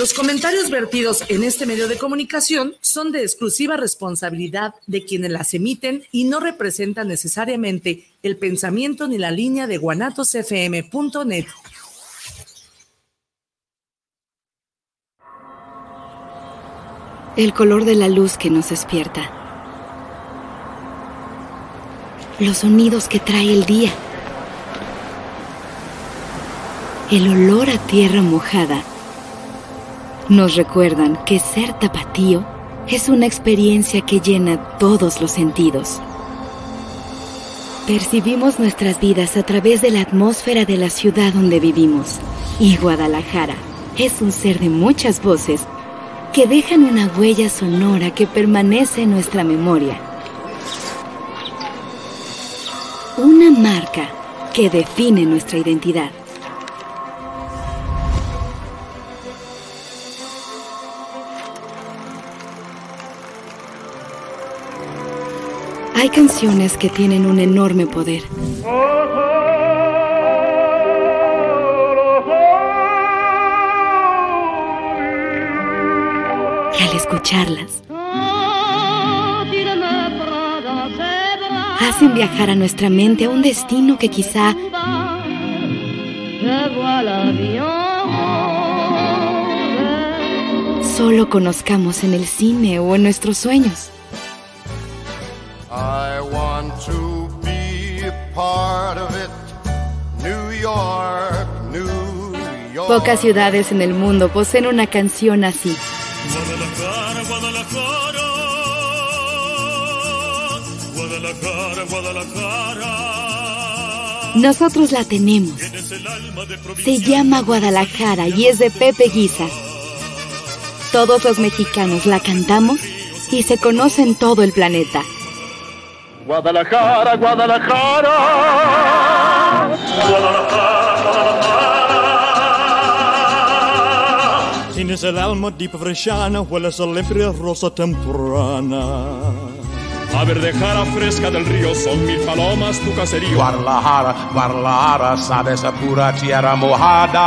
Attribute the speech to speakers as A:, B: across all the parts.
A: Los comentarios vertidos en este medio de comunicación son de exclusiva responsabilidad de quienes las emiten y no representan necesariamente el pensamiento ni la línea de guanatosfm.net.
B: El color de la luz que nos despierta. Los sonidos que trae el día. El olor a tierra mojada nos recuerdan que ser tapatío es una experiencia que llena todos los sentidos. Percibimos nuestras vidas a través de la atmósfera de la ciudad donde vivimos. Y Guadalajara es un ser de muchas voces que dejan una huella sonora que permanece en nuestra memoria. Una marca que define nuestra identidad. Canciones que tienen un enorme poder. Y al escucharlas, hacen viajar a nuestra mente a un destino que quizá solo conozcamos en el cine o en nuestros sueños. Pocas ciudades en el mundo poseen una canción así.
C: Guadalajara, Guadalajara, Guadalajara, Guadalajara.
B: Nosotros la tenemos. Se llama Guadalajara y es de Pepe Guisa. Todos los mexicanos la cantamos y se conoce en todo el planeta.
C: Guadalajara, Guadalajara. Guadalajara, Tienes el alma deep frescana, hueles a limpia rosa temprana. La verdejara fresca del río son mil palomas tu caserío.
D: Guadalajara, Guadalajara, sabes a pura tierra mojada.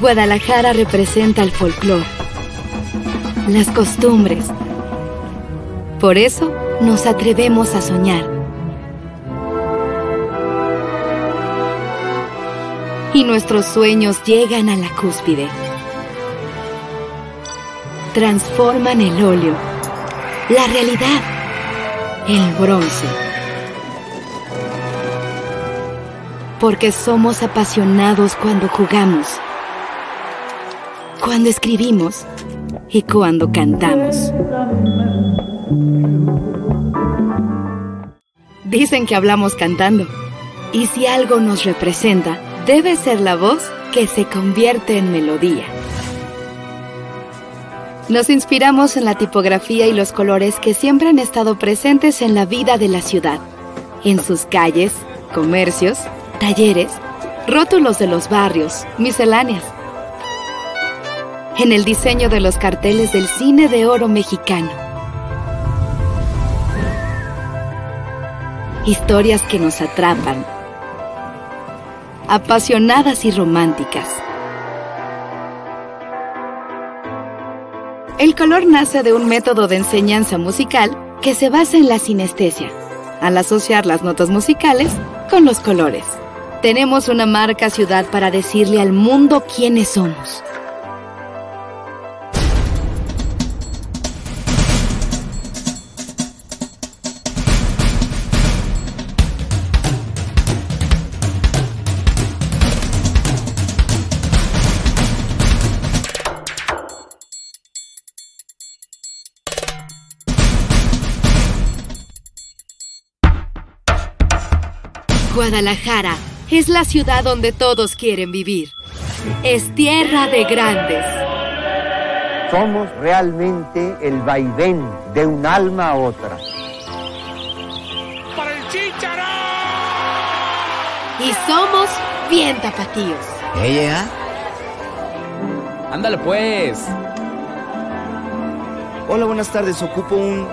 B: Guadalajara representa el folclore, las costumbres. Por eso nos atrevemos a soñar. Y nuestros sueños llegan a la cúspide. Transforman el óleo, la realidad, el bronce. Porque somos apasionados cuando jugamos cuando escribimos y cuando cantamos. Dicen que hablamos cantando. Y si algo nos representa, debe ser la voz que se convierte en melodía. Nos inspiramos en la tipografía y los colores que siempre han estado presentes en la vida de la ciudad, en sus calles, comercios, talleres, rótulos de los barrios, misceláneas en el diseño de los carteles del cine de oro mexicano. Historias que nos atrapan, apasionadas y románticas. El color nace de un método de enseñanza musical que se basa en la sinestesia, al asociar las notas musicales con los colores. Tenemos una marca ciudad para decirle al mundo quiénes somos. Guadalajara es la ciudad donde todos quieren vivir. Es tierra de grandes.
E: Somos realmente el vaivén de un alma a otra.
C: ¡Para el chícharo!
B: Y somos bien tapatíos.
F: ¿Ella? Ándale pues.
G: Hola, buenas tardes. Ocupo un...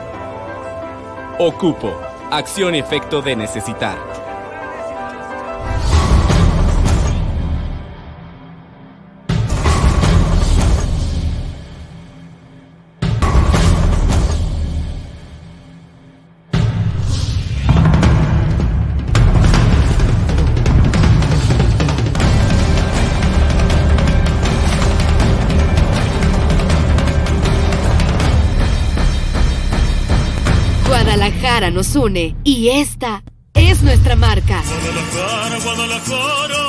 H: Ocupo.
F: acción y efecto de necesitar.
B: Nos une y esta es nuestra marca.
C: Guadalajara, Guadalajara,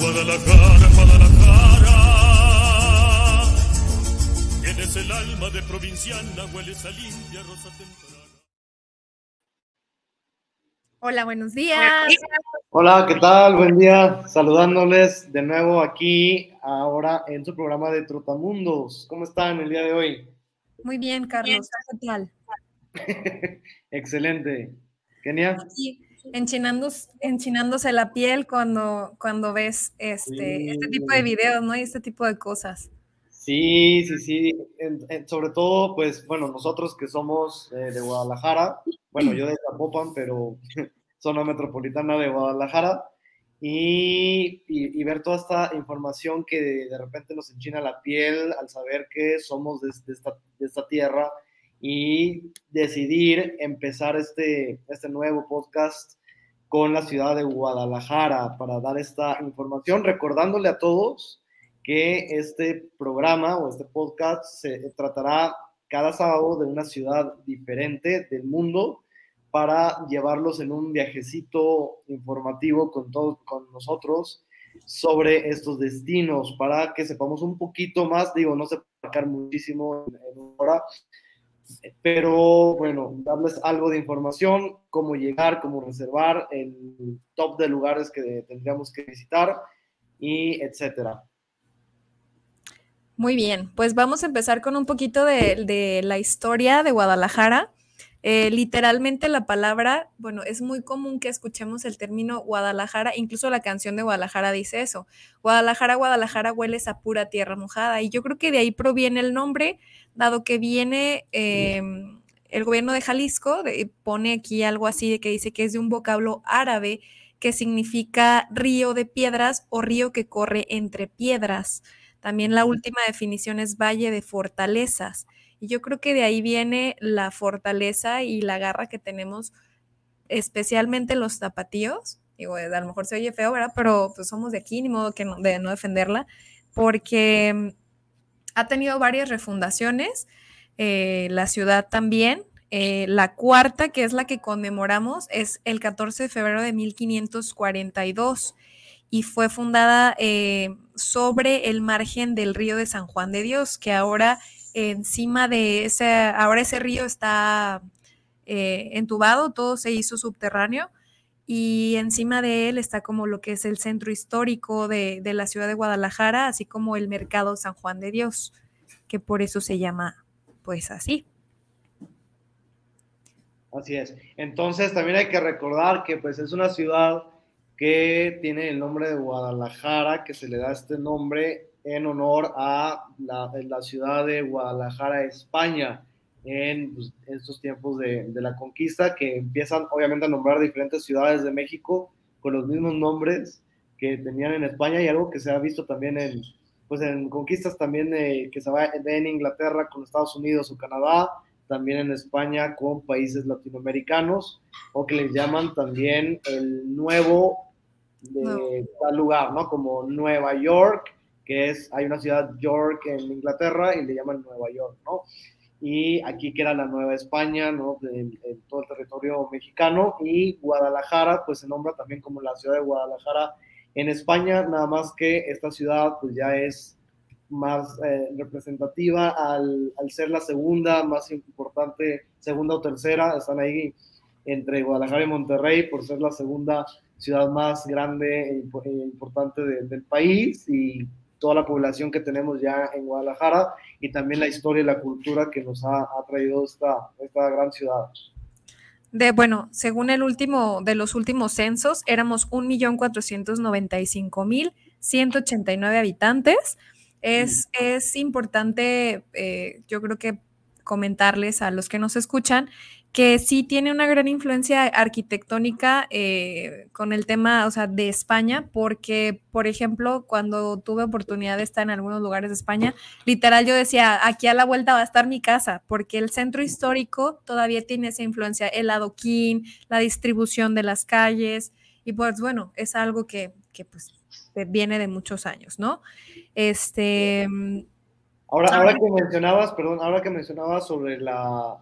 C: Guadalajara, Guadalajara. Tienes el alma de provinciana, hueles a limpia rosa temprana.
G: Hola, buenos días.
H: Hola, ¿qué tal? Buen día. Saludándoles de nuevo aquí, ahora en su programa de Trotamundos. ¿Cómo están el día de hoy?
G: Muy bien, Carlos. ¿Qué tal?
H: Excelente. Genial.
G: enchinándose, enchinándose la piel cuando, cuando ves este, este tipo de videos, ¿no? Y este tipo de cosas.
H: Sí, sí, sí. sobre todo, pues, bueno, nosotros que somos eh, de Guadalajara, bueno, yo de Zapopan, pero zona metropolitana de Guadalajara, y, ver toda esta información que de, repente nos enchina la piel al saber que somos de, esta, tierra y decidir empezar este, este nuevo podcast con la ciudad de Guadalajara para dar esta información, recordándole a todos que este programa o este podcast se tratará cada sábado de una ciudad diferente del mundo para llevarlos en un viajecito informativo con todos, con nosotros sobre estos destinos, para que sepamos un poquito más, digo, no se puede muchísimo en, hora, pero bueno, darles algo de información, cómo llegar, cómo reservar, el top de lugares que tendríamos que visitar y etcétera.
G: Muy bien, pues vamos a empezar con un poquito de la historia de Guadalajara. Eh, literalmente la palabra, bueno, es muy común que escuchemos el término Guadalajara, incluso la canción de Guadalajara dice eso. Guadalajara, Guadalajara hueles a pura tierra mojada. Y yo creo que de ahí proviene el nombre, dado que viene em, el gobierno de Jalisco, pone aquí algo así de que dice que es de un vocablo árabe que significa río de piedras o río que corre entre piedras. También la última definición es valle de fortalezas. Y yo creo que de ahí viene la fortaleza y la garra que tenemos, especialmente los zapatillos. Digo, a lo mejor se oye feo. Pero pues somos de aquí, ni modo de no defenderla, porque ha tenido varias refundaciones, eh, la ciudad también. Eh, la cuarta, que es la que conmemoramos, es el 14 de febrero de 1542 y fue fundada eh, sobre el margen del río de San Juan de Dios, que ahora encima de ese, ahora ese río está eh, entubado, todo se hizo subterráneo y encima de él está como lo que es el centro histórico de, la ciudad de Guadalajara, así como el mercado San Juan de Dios, que por eso se llama pues así.
H: Así es. Entonces también hay que recordar que pues es una ciudad que tiene el nombre de Guadalajara, que se le da este nombre en honor a la, la ciudad de Guadalajara, España, en pues, estos tiempos de, de, la conquista, que empiezan obviamente a nombrar diferentes ciudades de México con los mismos nombres que tenían en España y algo que se ha visto también en, pues en conquistas también que se va en Inglaterra con Estados Unidos o Canadá, también en España con países latinoamericanos o que les llaman también el nuevo de tal lugar, ¿no? Como Nueva York, que es, hay una ciudad York en Inglaterra y le llaman Nueva York, ¿no? Y aquí que era la Nueva España, ¿no? En, todo el territorio mexicano y Guadalajara, pues se nombra también como la ciudad de Guadalajara en España, nada más que esta ciudad pues ya es más eh, representativa al, al, ser la segunda más importante, segunda o tercera, están ahí entre Guadalajara y Monterrey por ser la segunda ciudad más grande e, e importante del país y toda la población que tenemos ya en Guadalajara y también la historia y la cultura que nos ha, traído esta, esta gran ciudad.
G: De, bueno, según el último de los últimos censos, éramos 1.495.189 habitantes. Es, es importante, eh, yo creo que comentarles a los que nos escuchan que sí tiene una gran influencia arquitectónica eh, con el tema, o sea, de España, porque, por ejemplo, cuando tuve oportunidad de estar en algunos lugares de España, literal yo decía, aquí a la vuelta va a estar mi casa, porque el centro histórico todavía tiene esa influencia, el adoquín, la distribución de las calles, y pues bueno, es algo que, que pues viene de muchos años, ¿no? Este...
H: Ahora, ahora que mencionabas, perdón, ahora que mencionabas sobre la,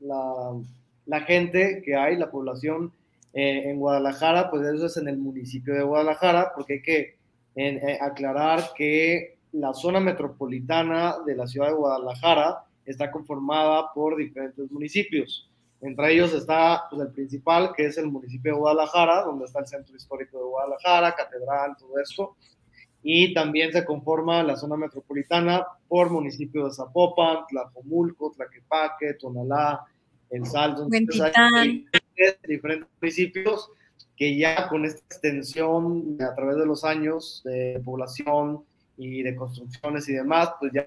H: eh, la, gente que hay, la población eh, en Guadalajara, pues eso es en el municipio de Guadalajara, porque hay que eh, aclarar que la zona metropolitana de la ciudad de Guadalajara está conformada por diferentes municipios. Entre ellos está pues, el principal, que es el municipio de Guadalajara, donde está el centro histórico de Guadalajara, catedral, todo esto. Y también se conforma la zona metropolitana por municipios de Zapopan, Tlajomulco, Tlaquepaque, Tonalá, El Salto. Hay diferentes municipios que ya con esta extensión a través de los años de población y de construcciones y demás, pues ya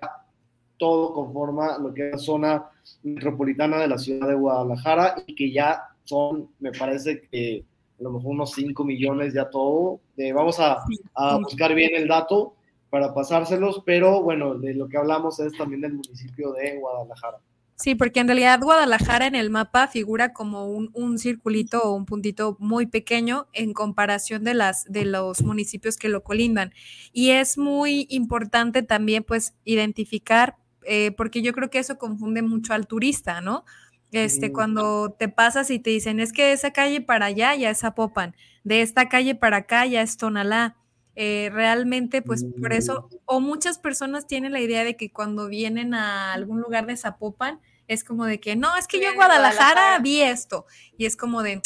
H: todo conforma lo que es la zona metropolitana de la ciudad de Guadalajara y que ya son, me parece que a lo mejor unos 5 millones ya todo. vamos a, a, buscar bien el dato para pasárselos, pero bueno, de lo que hablamos es también del municipio de Guadalajara.
G: Sí, porque en realidad Guadalajara en el mapa figura como un, un, circulito o un puntito muy pequeño en comparación de, las, de los municipios que lo colindan. Y es muy importante también pues identificar eh, porque yo creo que eso confunde mucho al turista, ¿no? Este, cuando te pasas y te dicen, es que de esa calle para allá ya es Zapopan, de esta calle para acá ya es Tonalá. Eh, realmente, pues por eso, mm. o muchas personas tienen la idea de que cuando vienen a algún lugar de Zapopan, es como de que, no, es que yo en Guadalajara, vi esto. Y es como de,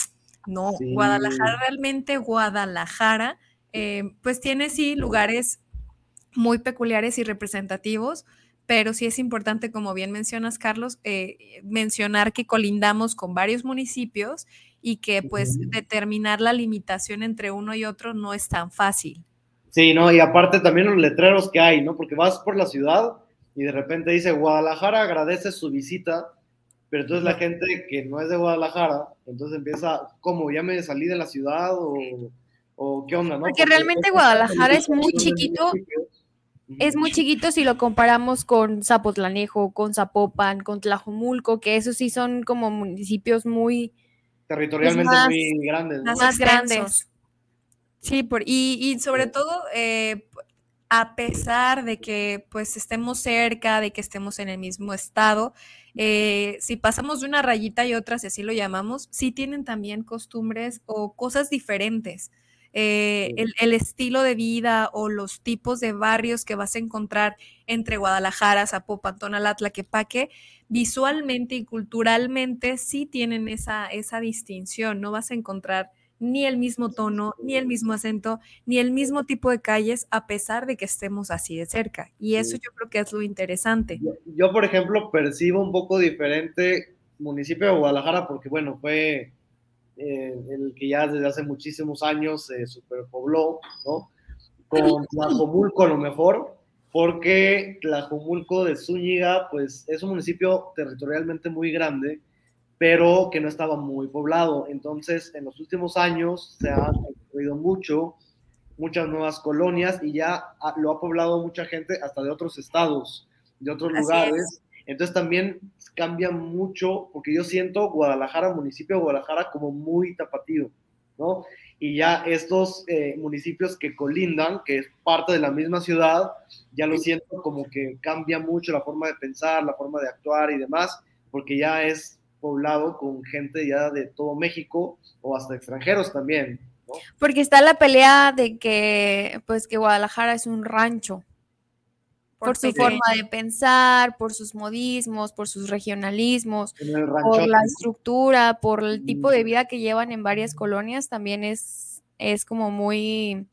G: no, Guadalajara realmente, Guadalajara, eh, pues tiene sí lugares muy peculiares y representativos, pero sí es importante, como bien mencionas, Carlos, eh, mencionar que colindamos con varios municipios y que pues determinar la limitación entre uno y otro no es tan fácil.
H: Sí, no, y aparte también los letreros que hay, ¿no? Porque vas por la ciudad y de repente dice Guadalajara agradece su visita, pero entonces la gente que no es de Guadalajara, entonces empieza, ¿cómo? ¿Ya me salí de la ciudad o, o qué onda, no?
I: Porque, realmente Guadalajara es muy chiquito es muy chiquito si lo comparamos con Zapotlanejo, con Zapopan, con Tlajomulco, que esos sí son como municipios muy...
H: Territorialmente muy grandes.
I: Más, grandes.
G: Sí, por, y, sobre todo, eh, a pesar de que pues estemos cerca, de que estemos en el mismo estado, eh, si pasamos de una rayita y otra, si así lo llamamos, sí tienen también costumbres o cosas diferentes. Eh, el, estilo de vida o los tipos de barrios que vas a encontrar entre Guadalajara, Zapopan, Tonalá, Tlaquepaque, visualmente y culturalmente sí tienen esa, esa distinción, no vas a encontrar ni el mismo tono, ni el mismo acento, ni el mismo tipo de calles, a pesar de que estemos así de cerca. Y eso yo creo que es lo interesante.
H: Yo, por ejemplo, percibo un poco diferente municipio de Guadalajara porque, bueno, fue eh, el que ya desde hace muchísimos años se superpobló, ¿no? Con Tlajomulco a lo mejor, porque Tlajomulco de Zúñiga, pues es un municipio territorialmente muy grande, pero que no estaba muy poblado. Entonces, en los últimos años se ha construido mucho, muchas nuevas colonias y ya lo ha poblado mucha gente hasta de otros estados, de otros lugares. Entonces también cambia mucho, porque yo siento Guadalajara, municipio de Guadalajara, como muy tapatío, ¿no? Y ya estos eh, municipios que colindan, que es parte de la misma ciudad, ya lo siento como que cambia mucho la forma de pensar, la forma de actuar y demás, porque ya es poblado con gente ya de todo México o hasta extranjeros también. ¿no?
I: Porque está la pelea de que, pues, que Guadalajara es un rancho por su forma de pensar, por sus modismos, por sus regionalismos, por la estructura, por el tipo de vida que llevan en varias colonias, también es, es como muy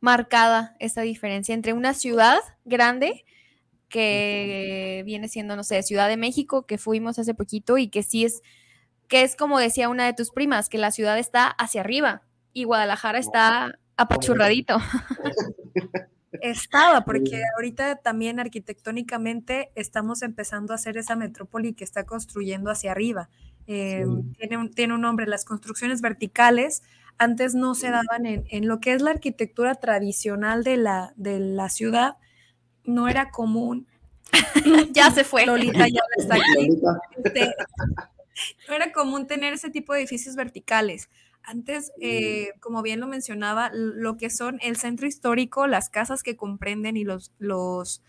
I: marcada esa diferencia entre una ciudad grande que viene siendo, no sé, Ciudad de México, que fuimos hace poquito y que sí es, que es como decía una de tus primas, que la ciudad está hacia arriba y Guadalajara está apachurradito.
G: Estaba, porque ahorita también arquitectónicamente estamos empezando a hacer esa metrópoli que está construyendo hacia arriba. Eh, tiene, un, tiene un nombre, las construcciones verticales antes no se daban en, en, lo que es la arquitectura tradicional de la, de la ciudad, no era común.
I: ya se fue.
G: Lolita ya está aquí. Este, no era común tener ese tipo de edificios verticales. Antes, eh, como bien lo mencionaba, lo que son el centro histórico, las casas que comprenden y los, los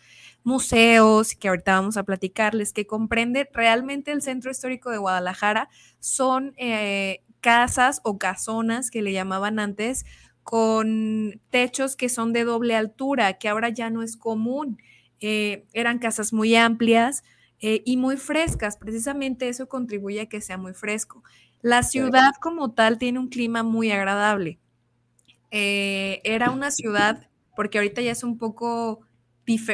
G: museos, que ahorita vamos a platicarles, que comprende realmente el centro histórico de Guadalajara, son eh, casas o casonas que le llamaban antes, con techos que son de doble altura, que ahora ya no es común. Eh, eran casas muy amplias y muy frescas, precisamente eso contribuye a que sea muy fresco. La ciudad como tal tiene un clima muy agradable. Eh, era una ciudad, porque ahorita ya es un poco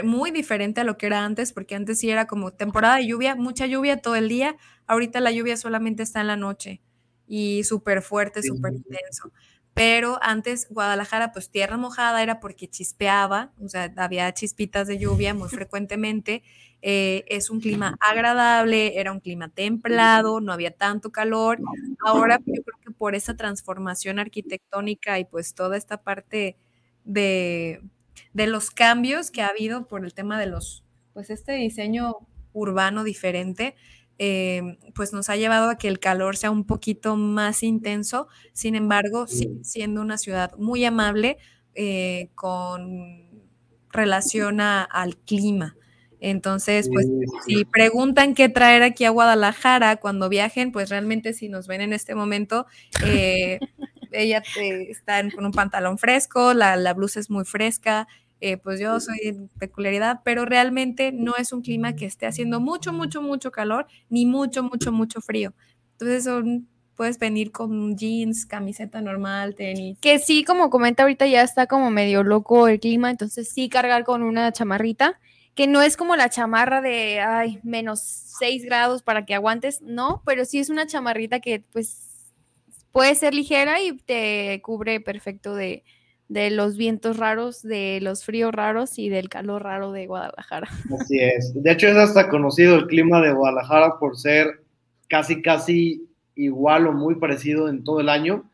G: muy diferente a lo que era antes, porque antes sí era como temporada de lluvia, mucha lluvia todo el día, ahorita la lluvia solamente está en la noche y súper fuerte, súper intenso. Pero antes Guadalajara, pues tierra mojada era porque chispeaba, o sea, había chispitas de lluvia muy frecuentemente eh, es un clima agradable, era un clima templado, no había tanto calor. Ahora yo creo que por esa transformación arquitectónica y pues toda esta parte de, los cambios que ha habido por el tema de los, pues este diseño urbano diferente, eh, pues nos ha llevado a que el calor sea un poquito más intenso, sin embargo, sigue siendo una ciudad muy amable eh, con relación al clima. Entonces, pues si preguntan qué traer aquí a Guadalajara cuando viajen, pues realmente si nos ven en este momento, eh, ella está con un pantalón fresco, la, blusa es muy fresca, eh, pues yo soy peculiaridad, pero realmente no es un clima que esté haciendo mucho, mucho, mucho calor, ni mucho, mucho, mucho frío. Entonces son puedes venir con jeans, camiseta normal, tenis.
I: Que sí, como comenta ahorita, ya está como medio loco el clima, entonces sí cargar con una chamarrita que no es como la chamarra de, ay, menos 6 grados para que aguantes, no, pero sí es una chamarrita que pues puede ser ligera y te cubre perfecto de, de los vientos raros, de los fríos raros y del calor raro de Guadalajara.
H: Así es. De hecho, es hasta conocido el clima de Guadalajara por ser casi, casi igual o muy parecido en todo el año.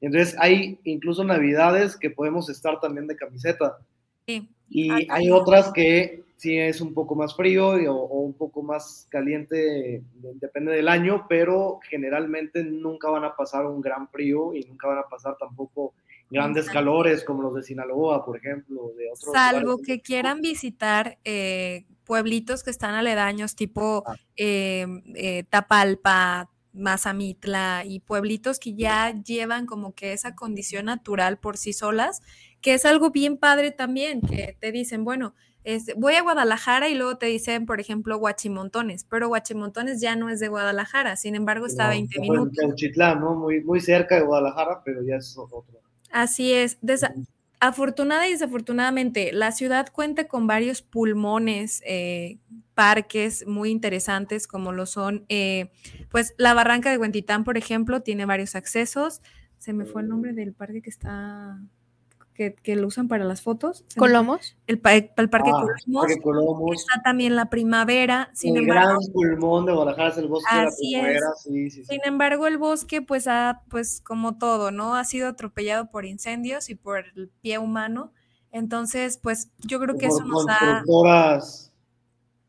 H: Entonces, hay incluso navidades que podemos estar también de camiseta. Sí. Y hay otras que sí es un poco más frío o, un poco más caliente, depende del año, pero generalmente nunca van a pasar un gran frío y nunca van a pasar tampoco grandes calores como los de Sinaloa, por ejemplo. De otros
G: Salvo que quieran visitar eh, pueblitos que están aledaños, tipo ah. eh, eh, Tapalpa, Mazamitla y pueblitos que ya llevan como que esa condición natural por sí solas, que es algo bien padre también, que te dicen, bueno, voy a Guadalajara y luego te dicen, por ejemplo, Huachimontones, pero Huachimontones ya no es de Guadalajara, sin embargo está a 20 minutos.
H: ¿no? Muy, muy cerca de Guadalajara, pero ya es otro.
G: Así es. Afortunada y desafortunadamente, la ciudad cuenta con varios pulmones, eh, parques muy interesantes, como lo son, eh, pues la Barranca de Huentitán, por ejemplo, tiene varios accesos. Se me fue el nombre del parque que está que, lo usan para las fotos.
I: ¿Colomos?
G: El, el, Parque, ah, Colomos. Está también la primavera.
H: Sin el gran pulmón de Guadalajara es el bosque de la primavera. Sí, sí,
G: sin embargo, el bosque, pues, ha, pues, como todo, ¿no? Ha sido atropellado por incendios y por el pie humano. Entonces, pues, yo creo que eso nos da...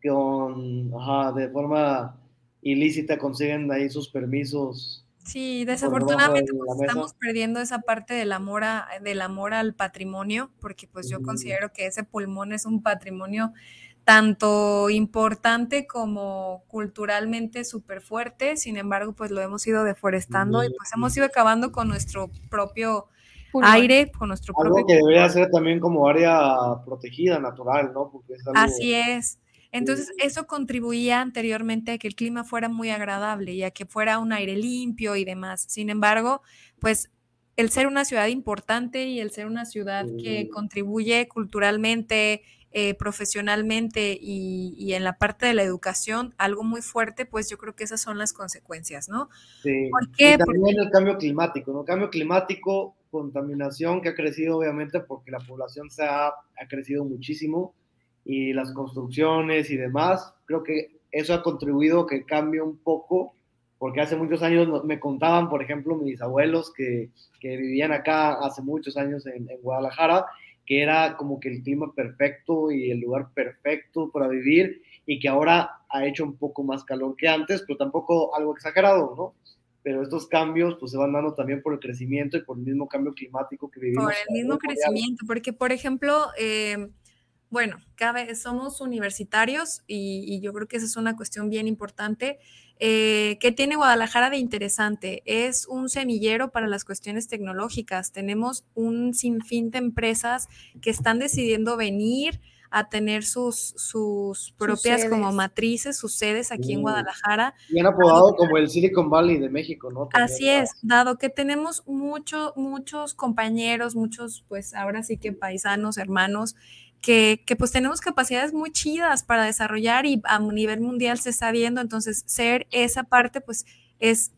H: con, ajá, de forma ilícita consiguen ahí sus permisos
G: Sí, desafortunadamente pues, estamos perdiendo esa parte del amor, del amor al patrimonio, porque pues yo considero que ese pulmón es un patrimonio tanto importante como culturalmente súper fuerte, sin embargo pues lo hemos ido deforestando y pues hemos ido acabando con nuestro propio aire, con nuestro
H: algo
G: propio...
H: que debería ser también como área protegida, natural, ¿no? Porque
G: Así es. Entonces, eso contribuía anteriormente a que el clima fuera muy agradable y a que fuera un aire limpio y demás. Sin embargo, pues el ser una ciudad importante y el ser una ciudad que contribuye culturalmente, eh, profesionalmente y, en la parte de la educación algo muy fuerte, pues yo creo que esas son las consecuencias, ¿no?
H: Sí. ¿Por qué? Y también el cambio climático, ¿no? Cambio climático contaminación que ha crecido obviamente porque la población se ha, ha crecido muchísimo y las construcciones y demás, creo que eso ha contribuido a que cambie un poco, porque hace muchos años me contaban, por ejemplo, mis abuelos que, que vivían acá hace muchos años en, en, Guadalajara, que era como que el clima perfecto y el lugar perfecto para vivir y que ahora ha hecho un poco más calor que antes, pero tampoco algo exagerado, ¿no? Pero estos cambios pues se van dando también por el crecimiento y por el mismo cambio climático que vivimos.
G: Por el mismo crecimiento, porque por ejemplo, eh, bueno, cabe, somos universitarios y, yo creo que esa es una cuestión bien importante. Eh, ¿Qué tiene Guadalajara de interesante? Es un semillero para las cuestiones tecnológicas. Tenemos un sinfín de empresas que están decidiendo venir a tener sus, sus propias como matrices, sus sedes aquí en Guadalajara.
H: Bien apodado como el Silicon Valley de México, ¿no?
G: así es, dado que tenemos muchos, muchos compañeros, muchos, pues ahora sí que paisanos, hermanos, que, pues tenemos capacidades muy chidas para desarrollar y a nivel mundial se está viendo, entonces ser esa parte pues es,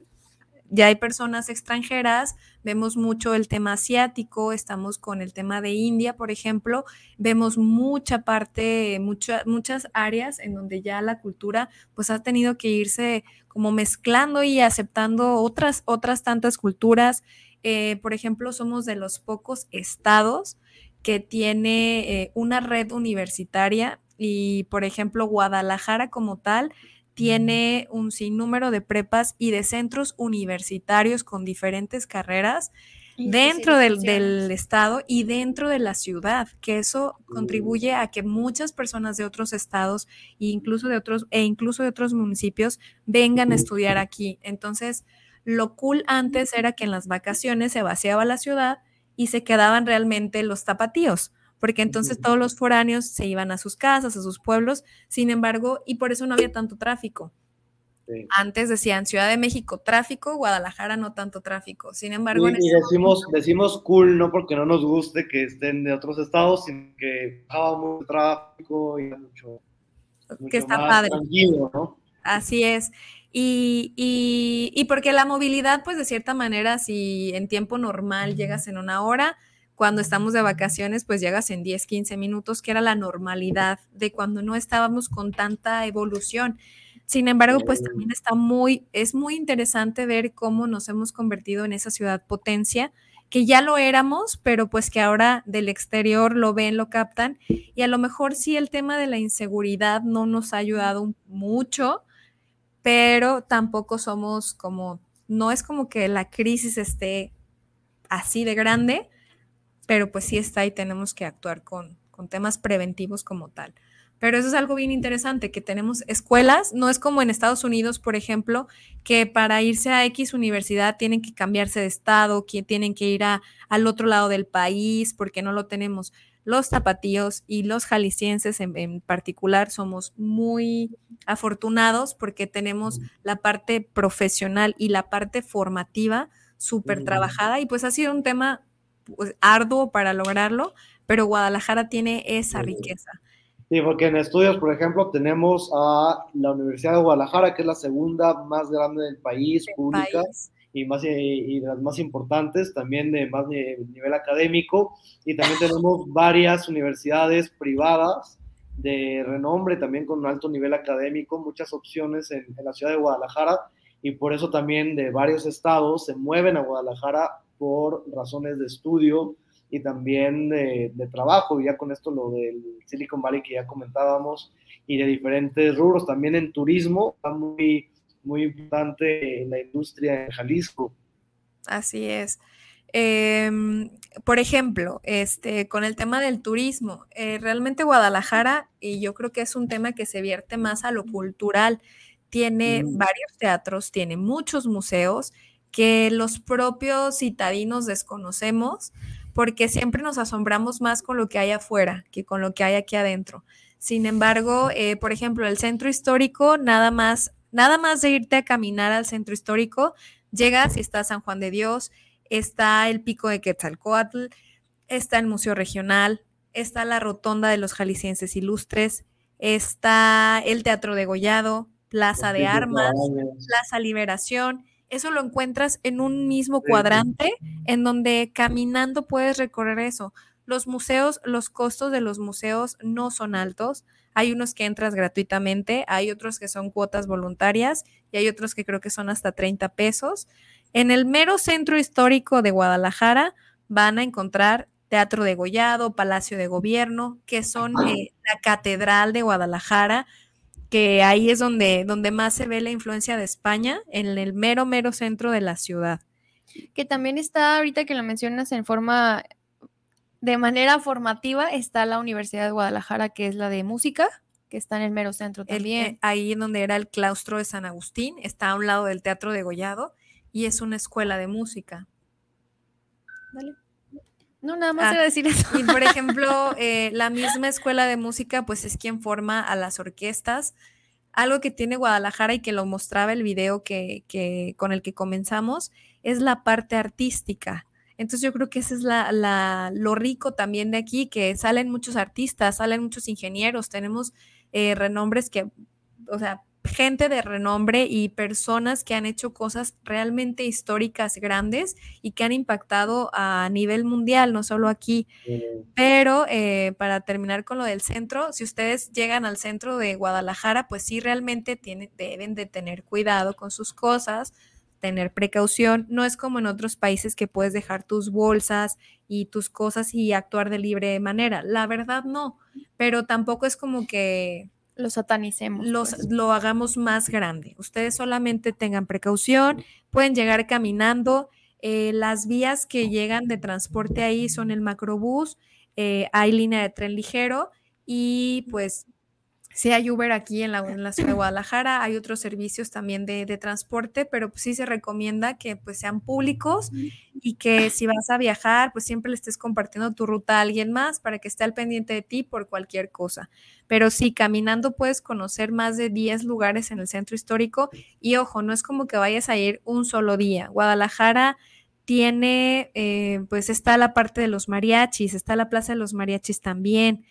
G: ya hay personas extranjeras, vemos mucho el tema asiático, estamos con el tema de India, por ejemplo, vemos mucha parte, muchas áreas en donde ya la cultura pues ha tenido que irse como mezclando y aceptando otras, otras tantas culturas. Eh, por ejemplo, somos de los pocos estados que tiene eh, una red universitaria y, por ejemplo, Guadalajara como tal tiene un sinnúmero de prepas y de centros universitarios con diferentes carreras dentro del, estado y dentro de la ciudad, que eso contribuye a que muchas personas de otros estados e incluso de otros, e incluso de otros municipios vengan a estudiar aquí. Entonces, lo cool antes era que en las vacaciones se vaciaba la ciudad y se quedaban realmente los tapatíos, porque entonces todos los foráneos se iban a sus casas, a sus pueblos, sin embargo, y por eso no había tanto tráfico. Antes decían Ciudad de México tráfico, Guadalajara no tanto tráfico. Sin embargo,
H: y, decimos, decimos cool no porque no nos guste que estén de otros estados, sino que bajaba mucho tráfico y mucho,
G: que está padre. ¿no? Así es. Y, y, porque la movilidad, pues de cierta manera, si en tiempo normal llegas en una hora, cuando estamos de vacaciones, pues llegas en 10, 15 minutos, que era la normalidad de cuando no estábamos con tanta evolución. Sin embargo, pues también está muy, es muy interesante ver cómo nos hemos convertido en esa ciudad potencia, que ya lo éramos, pero pues que ahora del exterior lo ven, lo captan, y a lo mejor sí el tema de la inseguridad no nos ha ayudado mucho, pero tampoco somos como, no es como que la crisis esté así de grande, pero pues sí está y tenemos que actuar con, con temas preventivos como tal. Pero eso es algo bien interesante, que tenemos escuelas, no es como en Estados Unidos, por ejemplo, que para irse a X universidad tienen que cambiarse de estado, que tienen que ir a, al otro lado del país, porque no lo tenemos los tapatíos y los jaliscienses en, particular somos muy afortunados porque tenemos la parte profesional y la parte formativa súper trabajada y pues ha sido un tema pues, arduo para lograrlo, pero Guadalajara tiene esa riqueza.
H: Sí, porque en estudios, por ejemplo, tenemos a la Universidad de Guadalajara, que es la segunda más grande del país, pública y, más, y de las más importantes, también de más nivel académico. Y también tenemos varias universidades privadas de renombre, también con un alto nivel académico, muchas opciones en, la ciudad de Guadalajara. Y por eso también de varios estados se mueven a Guadalajara por razones de estudio y también de, de, trabajo, y ya con esto lo del Silicon Valley que ya comentábamos, y de diferentes rubros, también en turismo, está muy, muy importante en la industria en Jalisco.
G: Así es. Em, por ejemplo, este, con el tema del turismo, eh, realmente Guadalajara, y yo creo que es un tema que se vierte más a lo cultural, tiene mm. varios teatros, tiene muchos museos que los propios citadinos desconocemos porque siempre nos asombramos más con lo que hay afuera que con lo que hay aquí adentro. Sin embargo, eh, por ejemplo, el centro histórico, nada más Nada más de irte a caminar al centro histórico, llegas y está San Juan de Dios, está el pico de Quetzalcoatl, está el Museo Regional, está la Rotonda de los Jaliscienses Ilustres, está el Teatro de Gollado, Plaza de Armas, Plaza Liberación, eso lo encuentras en un mismo cuadrante en donde caminando puedes recorrer eso. Los museos, los costos de los museos no son altos. Hay unos que entras gratuitamente, hay otros que son cuotas voluntarias y hay otros que creo que son hasta 30 pesos. En el mero centro histórico de Guadalajara van a encontrar Teatro de Gollado, Palacio de Gobierno, que son eh, la Catedral de Guadalajara, que ahí es donde, donde más se ve la influencia de España, en el mero, mero centro de la ciudad.
I: Que también está, ahorita que lo mencionas en forma, de manera formativa, está la Universidad de Guadalajara, que es la de música, que está en el mero centro también.
G: Eh, ahí en donde era el claustro de San Agustín, está a un lado del Teatro de Gollado y es una escuela de música.
I: Dale. No, nada más ah, decir eso.
G: Y por ejemplo, eh, la misma escuela de música, pues es quien forma a las orquestas. Algo que tiene Guadalajara y que lo mostraba el video que, que con el que comenzamos, es la parte artística. Entonces yo creo que ese es la, la, lo rico también de aquí, que salen muchos artistas, salen muchos ingenieros, tenemos eh, renombres que, o sea, gente de renombre y personas que han hecho cosas realmente históricas grandes y que han impactado a nivel mundial, no solo aquí. Pero eh, para terminar con lo del centro, si ustedes llegan al centro de Guadalajara, pues sí realmente deben de tener cuidado con sus cosas, tener precaución. No es como en otros países que puedes dejar tus bolsas y tus cosas y actuar de libre manera. La verdad no, pero tampoco es como que
I: lo satanicemos.
G: Los, pues. Lo hagamos más grande. Ustedes solamente tengan precaución, pueden llegar caminando. Eh, las vías que llegan de transporte ahí son el macrobús, eh, hay línea de tren ligero y pues Sí hay Uber aquí en la, ciudad de Guadalajara, hay otros servicios también de, transporte, pero pues sí se recomienda que pues sean públicos y que si vas a viajar, pues siempre le estés compartiendo tu ruta a alguien más para que esté al pendiente de ti por cualquier cosa. Pero sí, caminando puedes conocer más de 10 lugares en el centro histórico y ojo, no es como que vayas a ir un solo día. Guadalajara tiene, eh, pues está la parte de los mariachis, está la plaza de los mariachis también.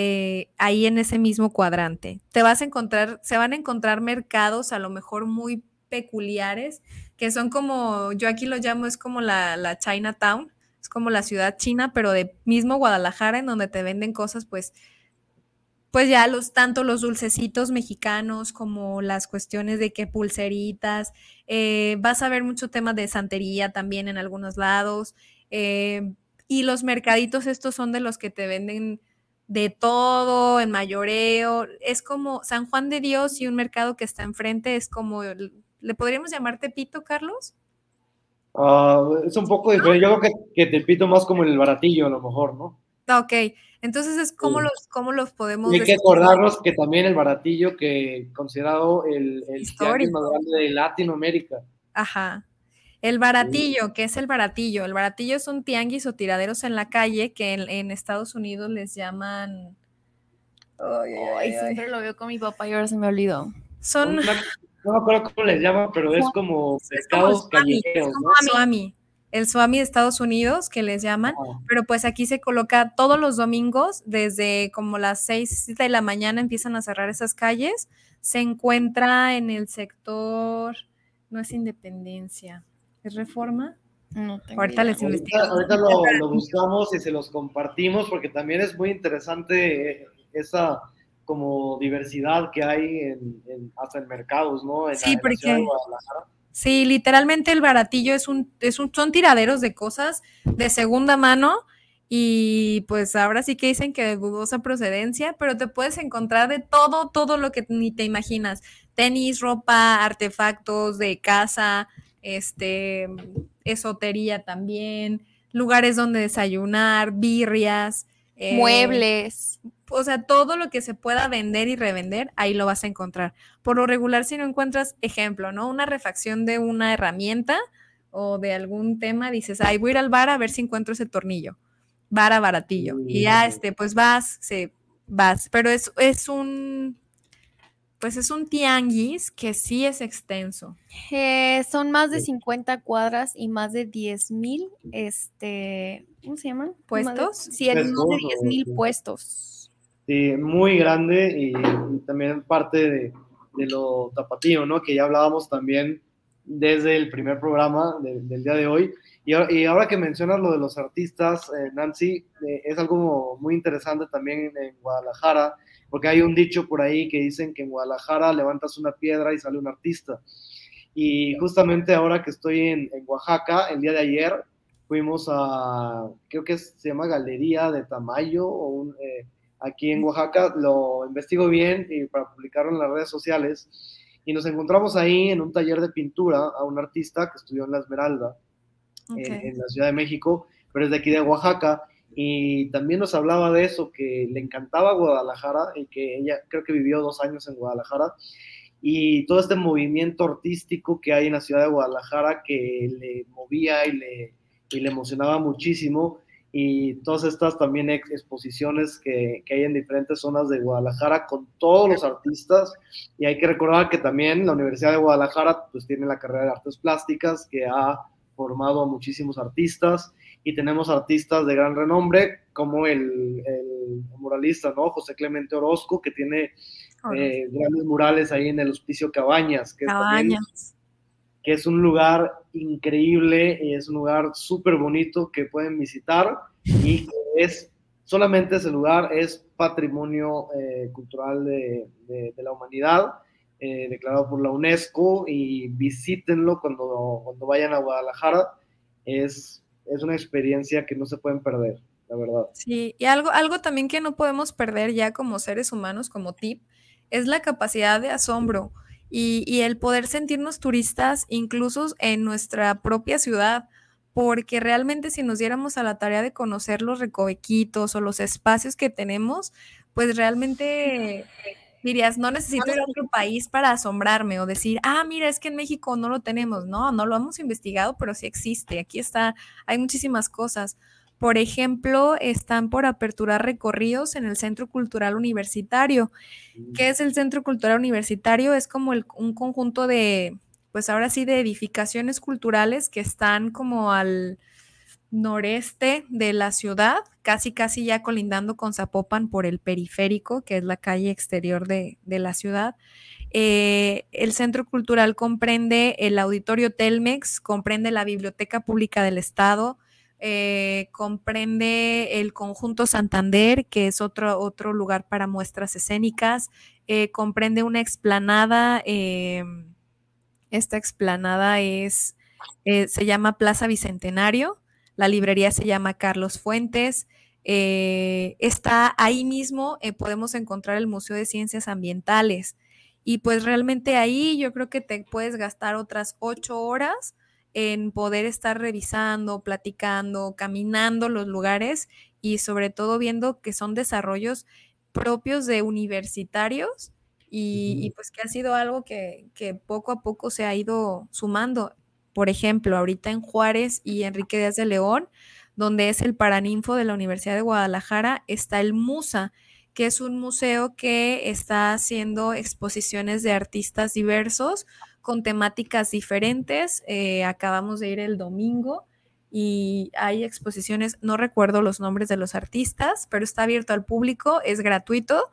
G: Eh, ahí en ese mismo cuadrante. Te vas a encontrar, se van a encontrar mercados a lo mejor muy peculiares, que son como, yo aquí lo llamo, es como la, la Chinatown, es como la ciudad china, pero de mismo Guadalajara, en donde te venden cosas, pues, pues ya los, tanto los dulcecitos mexicanos como las cuestiones de qué pulseritas, eh, vas a ver mucho tema de santería también en algunos lados, eh, y los mercaditos estos son de los que te venden de todo, en mayoreo. Es como San Juan de Dios y un mercado que está enfrente, es como, ¿le podríamos llamar Tepito, Carlos?
H: Ah, es un poco diferente. Yo creo que, que, Tepito más como el baratillo, a lo mejor, ¿no?
G: Ok, entonces es como los, cómo los podemos.
H: Y hay que acordarnos que también el baratillo, que considerado el, el más grande de Latinoamérica.
G: Ajá. El baratillo, ¿qué es el baratillo? El baratillo son tianguis o tiraderos en la calle que en, Estados Unidos les llaman.
I: Ay, siempre lo veo con mi papá y ahora se me olvidó.
G: Son.
H: No, me acuerdo cómo les llaman, pero es como pescados callejeros, ¿no?
G: Suami. El suami de Estados Unidos, que les llaman, ah. pero pues aquí se coloca todos los domingos, desde como las 6 de la mañana empiezan a cerrar esas calles. Se encuentra en el sector, no es Independencia, ¿Es reforma?
I: No
G: ahorita les
H: Ahorita, lo, buscamos y se los compartimos porque también es muy interesante esa como diversidad que hay en, hasta en mercados, ¿no?
G: sí, porque... Sí, literalmente el baratillo es un, es un, son tiraderos de cosas de segunda mano y pues ahora sí que dicen que de dudosa procedencia, pero te puedes encontrar de todo, todo lo que ni te imaginas. Tenis, ropa, artefactos de casa, este, esotería también, lugares donde desayunar, birrias.
I: Eh, Muebles.
G: O sea, todo lo que se pueda vender y revender, ahí lo vas a encontrar. Por lo regular, si no encuentras, ejemplo, ¿no? Una refacción de una herramienta o de algún tema, dices, ay, voy a ir al bar a ver si encuentro ese tornillo. Vara baratillo. Y ya, este, pues vas, se, vas. Pero es, es un pues es un tianguis que sí es extenso.
I: Eh, son más de 50 cuadras y más de 10 mil, este, ¿cómo se llaman?
G: ¿Puestos?
I: sí, hay más de 10 mil puestos.
H: Sí, muy grande y, también parte de, lo tapatío, ¿no? Que ya hablábamos también desde el primer programa del día de hoy. Y, y, ahora que mencionas lo de los artistas, eh, Nancy, eh, es algo muy interesante también en, Guadalajara, porque hay un dicho por ahí que dicen que en Guadalajara levantas una piedra y sale un artista. Y justamente ahora que estoy en, en Oaxaca, el día de ayer, fuimos a, creo que se llama Galería de Tamayo, o un, eh, aquí en Oaxaca, lo investigo bien y para publicarlo en las redes sociales. Y nos encontramos ahí en un taller de pintura a un artista que estudió en La Esmeralda, en, la Ciudad de México, pero es de aquí de Oaxaca, y también nos hablaba de eso, que le encantaba Guadalajara y que ella creo que vivió dos años en Guadalajara, y todo este movimiento artístico que hay en la ciudad de Guadalajara que le movía y le, y le emocionaba muchísimo. Y todas estas también exposiciones que, que, hay en diferentes zonas de Guadalajara con todos los artistas. Y hay que recordar que también la Universidad de Guadalajara pues tiene la carrera de artes plásticas que ha formado a muchísimos artistas y tenemos artistas de gran renombre como el, el muralista, ¿no? José Clemente Orozco que tiene eh, grandes murales ahí en el Hospicio Cabañas, que Cabañas. que es un lugar increíble y es un lugar súper bonito que pueden visitar y es solamente ese lugar es patrimonio eh, cultural de, de, la humanidad, eh, declarado por la UNESCO y visítenlo cuando, cuando vayan a Guadalajara. Es, es una experiencia que no se pueden perder, la verdad.
G: Sí, y algo, algo también que no podemos perder ya como seres humanos, como tip, es la capacidad de asombro y, el poder sentirnos turistas incluso en nuestra propia ciudad, porque realmente si nos diéramos a la tarea de conocer los recovequitos o los espacios que tenemos, pues realmente dirías, no necesito ir a otro país para asombrarme o decir, ah, mira, es que en México no lo tenemos. No, no lo hemos investigado, pero sí existe. Aquí está, hay muchísimas cosas. Por ejemplo, están por aperturar recorridos en el Centro Cultural Universitario. ¿Qué mm. es el Centro Cultural Universitario? Es como un conjunto de, pues ahora sí, de edificaciones culturales que están como al noreste de la ciudad, casi casi ya colindando con Zapopan por el periférico, que es la calle exterior de, la ciudad. Eh, el centro cultural comprende el auditorio Telmex, comprende la Biblioteca Pública del Estado, eh, comprende el conjunto Santander, que es otro, otro lugar para muestras escénicas, eh, comprende una explanada, esta explanada es, se llama Plaza Bicentenario, la librería se llama Carlos Fuentes, está ahí mismo, podemos encontrar el Museo de Ciencias Ambientales. Y pues realmente ahí yo creo que te puedes gastar otras ocho horas en poder estar revisando, platicando, caminando los lugares y sobre todo viendo que son desarrollos propios de universitarios y, pues que ha sido algo que, que, poco a poco se ha ido sumando. Por ejemplo, ahorita en Juárez y Enrique Díaz de León, donde es el Paraninfo de la Universidad de Guadalajara, está el MUSA, que es un museo que está haciendo exposiciones de artistas diversos con temáticas diferentes. Eh, acabamos de ir el domingo y hay exposiciones, no recuerdo los nombres de los artistas, pero está abierto al público, es gratuito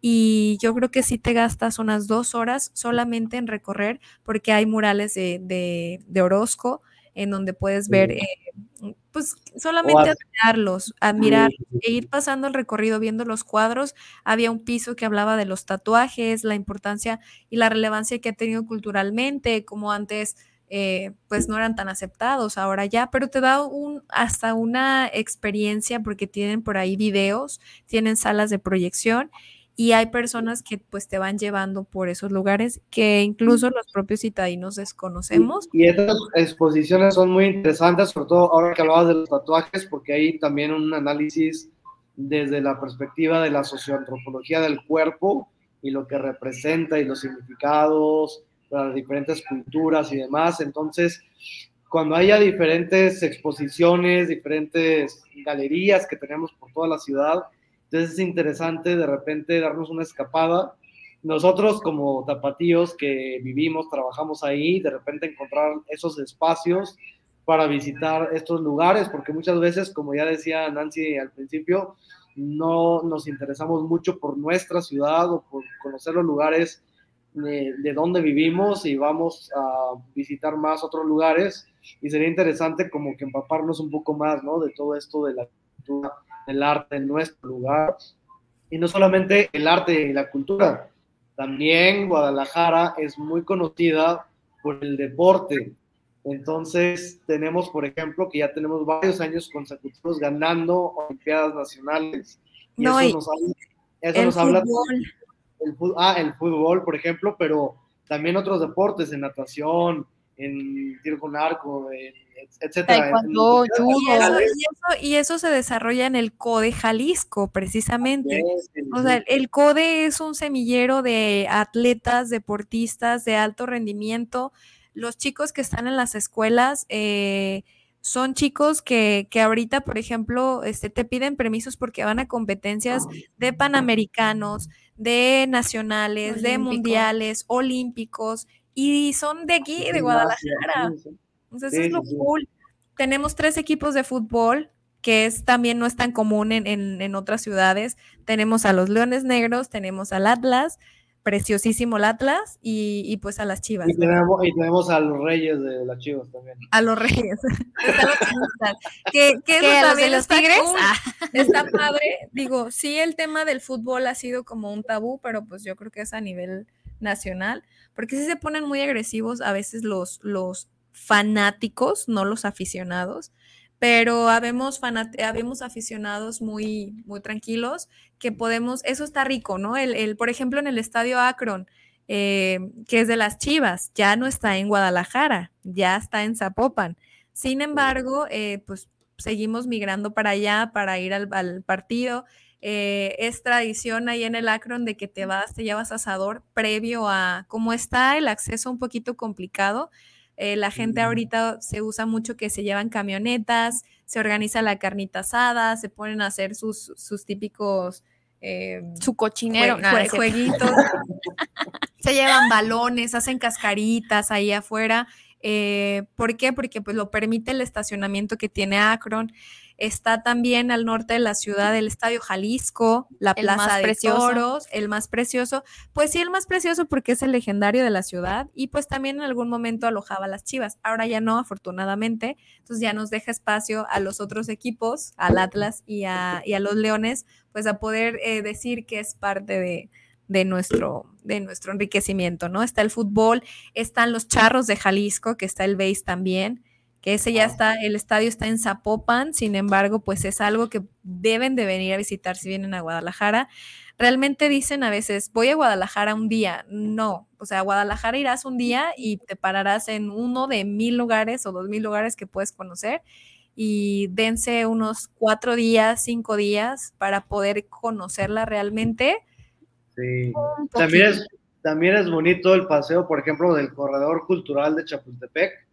G: y yo creo que sí te gastas unas dos horas solamente en recorrer porque hay murales de, de Orozco en donde puedes ver eh, pues solamente admirarlos, admirar e ir pasando el recorrido viendo los cuadros. Había un piso que hablaba de los tatuajes, la importancia y la relevancia que ha tenido culturalmente, como antes eh, pues no eran tan aceptados, ahora ya, pero te da un, hasta una experiencia porque tienen por ahí videos, tienen salas de proyección y hay personas que pues te van llevando por esos lugares que incluso los propios citadinos desconocemos.
H: Y, estas exposiciones son muy interesantes, sobre todo ahora que hablabas de los tatuajes, porque hay también un análisis desde la perspectiva de la socioantropología del cuerpo y lo que representa y los significados, las diferentes culturas y demás. Entonces, cuando haya diferentes exposiciones, diferentes galerías que tenemos por toda la ciudad, entonces es interesante de repente darnos una escapada. Nosotros como tapatíos que vivimos, trabajamos ahí, de repente encontrar esos espacios para visitar estos lugares, porque muchas veces, como ya decía Nancy al principio, no nos interesamos mucho por nuestra ciudad o por conocer los lugares de, dónde vivimos y vamos a visitar más otros lugares y sería interesante como que empaparnos un poco más, ¿no? De todo esto de la cultura, del arte en nuestro lugar. Y no solamente el arte y la cultura, también Guadalajara es muy conocida por el deporte. Entonces tenemos, por ejemplo, que ya tenemos varios años consecutivos ganando Olimpiadas Nacionales. Y eso nos habla, eso nos habla el, ah, el fútbol, por ejemplo, pero también otros deportes, en natación, en tiro con arco, etcétera.
G: y, eso, se desarrolla en el CODE Jalisco, precisamente. o sea, el CODE es un semillero de atletas, deportistas de alto rendimiento. Los chicos que están en las escuelas eh, son chicos que, que, ahorita, por ejemplo, este, te piden permisos porque van a competencias de panamericanos, de nacionales, de mundiales, olímpicos, y son de aquí, de Guadalajara. Entonces, eso es lo cool. Tenemos tres equipos de fútbol, que es también no es tan común en, en, otras ciudades. Tenemos a los Leones Negros, tenemos al Atlas, preciosísimo el Atlas, y, pues a las Chivas.
H: Y tenemos, y tenemos, a los Reyes de las Chivas también.
G: A los Reyes. que, que eso también los tigres? Ah. Está padre. Digo, sí, el tema del fútbol ha sido como un tabú, pero pues yo creo que es a nivel nacional porque si se ponen muy agresivos a veces los, los fanáticos, no los aficionados, pero habemos, habemos aficionados muy, muy tranquilos que podemos, eso está rico, ¿no? El, por ejemplo, en el estadio Akron, eh, que es de las Chivas, ya no está en Guadalajara, ya está en Zapopan. Sin embargo, eh, pues seguimos migrando para allá para ir al, al partido. Eh, es tradición ahí en el Akron de que te vas, te llevas asador previo a, como está el acceso un poquito complicado, eh, la gente ahorita se usa mucho que se llevan camionetas, se organiza la carnita asada, se ponen a hacer sus, sus típicos...
I: Eh, Su cochinero,
G: jueguitos. se llevan balones, hacen cascaritas ahí afuera. ¿Por qué? Porque pues lo permite el estacionamiento que tiene Akron. Está también al norte de la ciudad el Estadio Jalisco, la Plaza de Toros, el más precioso. Pues sí, el más precioso porque es el legendario de la ciudad y pues también en algún momento alojaba a las Chivas. Ahora ya no, afortunadamente. Entonces ya nos deja espacio a los otros equipos, al Atlas y a, los Leones, pues a poder eh, decir que es parte de, de nuestro, de nuestro enriquecimiento, ¿no? Está el fútbol, están los charros de Jalisco, que está el base también, que ese ya está, el estadio está en Zapopan, sin embargo, pues es algo que deben de venir a visitar si vienen a Guadalajara. Realmente dicen a veces, voy a Guadalajara un día. No, o sea, a Guadalajara irás un día y te pararás en uno de mil lugares o dos mil lugares que puedes conocer y dense unos cuatro días, cinco días para poder conocerla realmente.
H: Sí, también es, también es bonito el paseo, por ejemplo, del corredor cultural de Chapultepec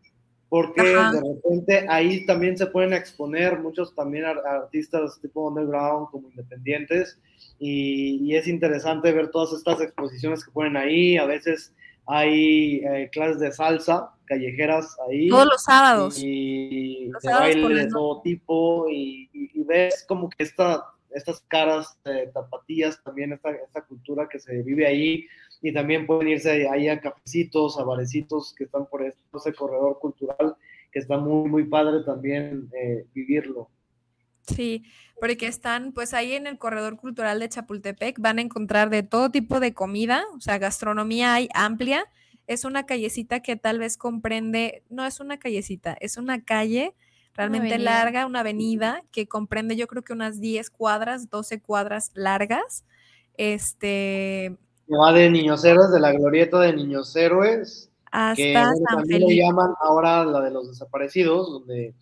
H: porque de repente ahí también se pueden exponer muchos también artistas tipo underground como independientes y, es interesante ver todas estas exposiciones que ponen ahí, a veces hay eh, clases de salsa callejeras ahí.
G: Todos los sábados.
H: Y de baile de todo tipo y, ves como que esta, estas caras de tapatías, también esta, esta cultura que se vive ahí, y también pueden irse ahí a cafecitos, a barecitos que están por ese corredor cultural, que está muy, muy padre también eh, vivirlo.
G: Sí, porque están pues ahí en el corredor cultural de Chapultepec, van a encontrar de todo tipo de comida, o sea, gastronomía hay amplia. Es una callecita que tal vez comprende, no es una callecita, es una calle realmente larga, una avenida que comprende yo creo que unas 10 cuadras, 12 cuadras largas. Este,
H: va de Niños Héroes, de la glorieta de Niños Héroes,
G: hasta que también
H: le llaman ahora la de los desaparecidos, donde,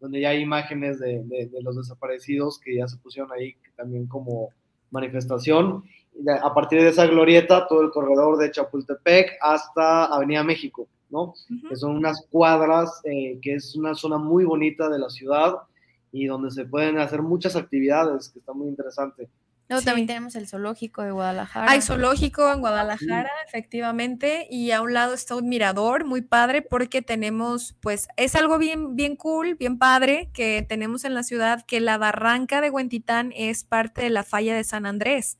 H: donde ya hay imágenes de, de, los desaparecidos que ya se pusieron ahí también como manifestación. A partir de esa glorieta, todo el corredor de Chapultepec hasta Avenida México, ¿no? Que son unas cuadras, eh, que es una zona muy bonita de la ciudad y donde se pueden hacer muchas actividades, que está muy interesante.
I: Luego también tenemos el zoológico de Guadalajara.
G: Hay zoológico en Guadalajara, efectivamente, y a un lado está un mirador muy padre porque tenemos, pues, es algo bien, bien cool, bien padre que tenemos en la ciudad, que la barranca de Huentitán es parte de la falla de San Andrés.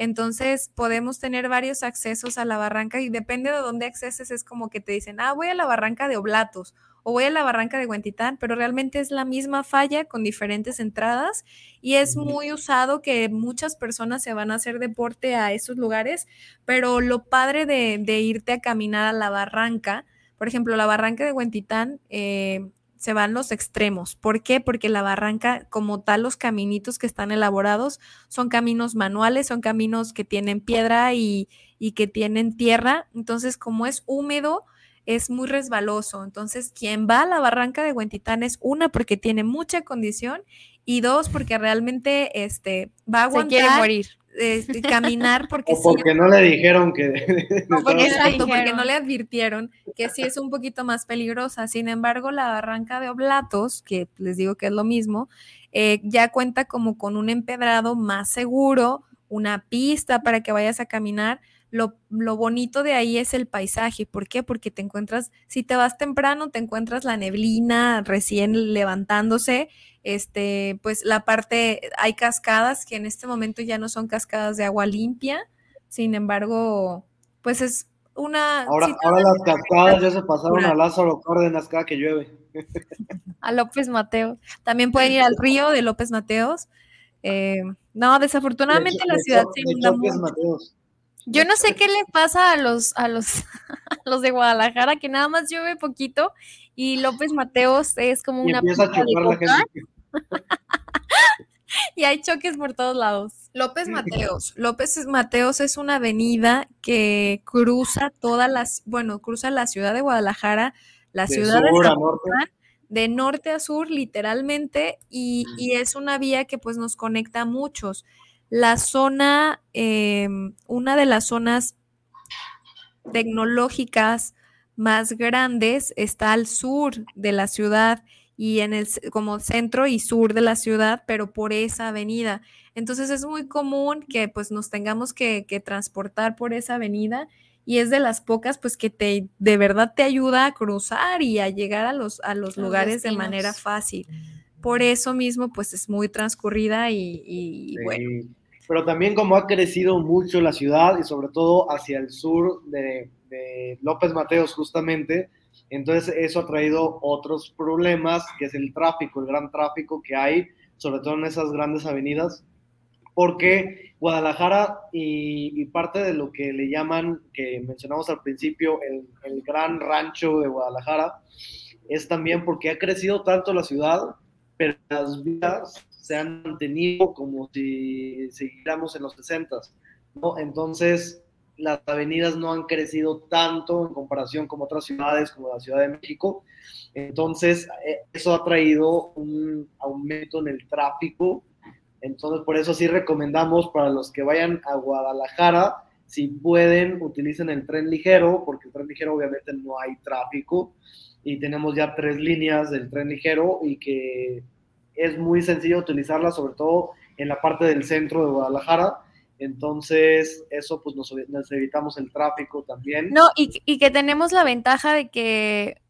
G: Entonces podemos tener varios accesos a la barranca y depende de dónde acceses, es como que te dicen, ah, voy a la barranca de Oblatos o voy a la barranca de Huentitán, pero realmente es la misma falla con diferentes entradas y es muy usado que muchas personas se van a hacer deporte a esos lugares, pero lo padre de, irte a caminar a la barranca, por ejemplo, la barranca de Huentitán, eh, se van los extremos. ¿Por qué? Porque la barranca, como tal, los caminitos que están elaborados son caminos manuales, son caminos que tienen piedra y, y que tienen tierra. Entonces, como es húmedo, es muy resbaloso. Entonces, quien va a la barranca de Huentitán es una porque tiene mucha condición y dos porque realmente este, va a aguantar.
I: quiere morir.
G: Este, caminar porque
H: o porque no le dijeron que
G: exacto porque no le advirtieron que sí es un poquito más peligrosa sin embargo la barranca de Oblatos que les digo que es lo mismo eh, ya cuenta como con un empedrado más seguro una pista para que vayas a caminar lo, bonito de ahí es el paisaje. ¿Por qué? Porque te encuentras, si te vas temprano, te encuentras la neblina recién levantándose. Este, pues la parte, hay cascadas que en este momento ya no son cascadas de agua limpia. Sin embargo, pues es una.
H: Ahora, ahora las cascadas ya se pasaron a Lázaro Cárdenas cada que llueve.
G: A López Mateos. También pueden ir al río de López Mateos. Eh, no, desafortunadamente la ciudad se inunda mucho. Yo no sé qué le pasa a los, a los, los de Guadalajara, que nada más llueve poquito y López Mateos es como una... y hay choques por todos lados. López Mateos. López Mateos es una avenida que cruza todas las, bueno, cruza la ciudad de Guadalajara, la ciudad de norte. de norte a sur, literalmente, y, y, es una vía que pues nos conecta a muchos. La zona, em, una de las zonas tecnológicas más grandes está al sur de la ciudad y en el como centro y sur de la ciudad, pero por esa avenida. Entonces es muy común que pues nos tengamos que, transportar por esa avenida y es de las pocas pues que te de verdad te ayuda a cruzar y a llegar a los, a los, lugares de manera fácil. Por eso mismo pues es muy transcurrida y, bueno
H: pero también como ha crecido mucho la ciudad y sobre todo hacia el sur de, López Mateos justamente, entonces eso ha traído otros problemas, que es el tráfico, el gran tráfico que hay, sobre todo en esas grandes avenidas, porque Guadalajara y, parte de lo que le llaman, que mencionamos al principio, el, el gran rancho de Guadalajara, es también porque ha crecido tanto la ciudad, pero las vías se han mantenido como si siguiéramos en los 60, ¿no? Entonces, las avenidas no han crecido tanto en comparación con otras ciudades como la Ciudad de México. Entonces, eh, eso ha traído un aumento en el tráfico. Entonces, por eso sí recomendamos para los que vayan a Guadalajara, si pueden, utilicen el tren ligero, porque el tren ligero obviamente no hay tráfico y tenemos ya tres líneas del tren ligero y que es muy sencillo utilizarla, sobre todo en la parte del centro de Guadalajara. Entonces, eso pues nos, evitamos el tráfico también.
I: No, y, y, que tenemos la ventaja de que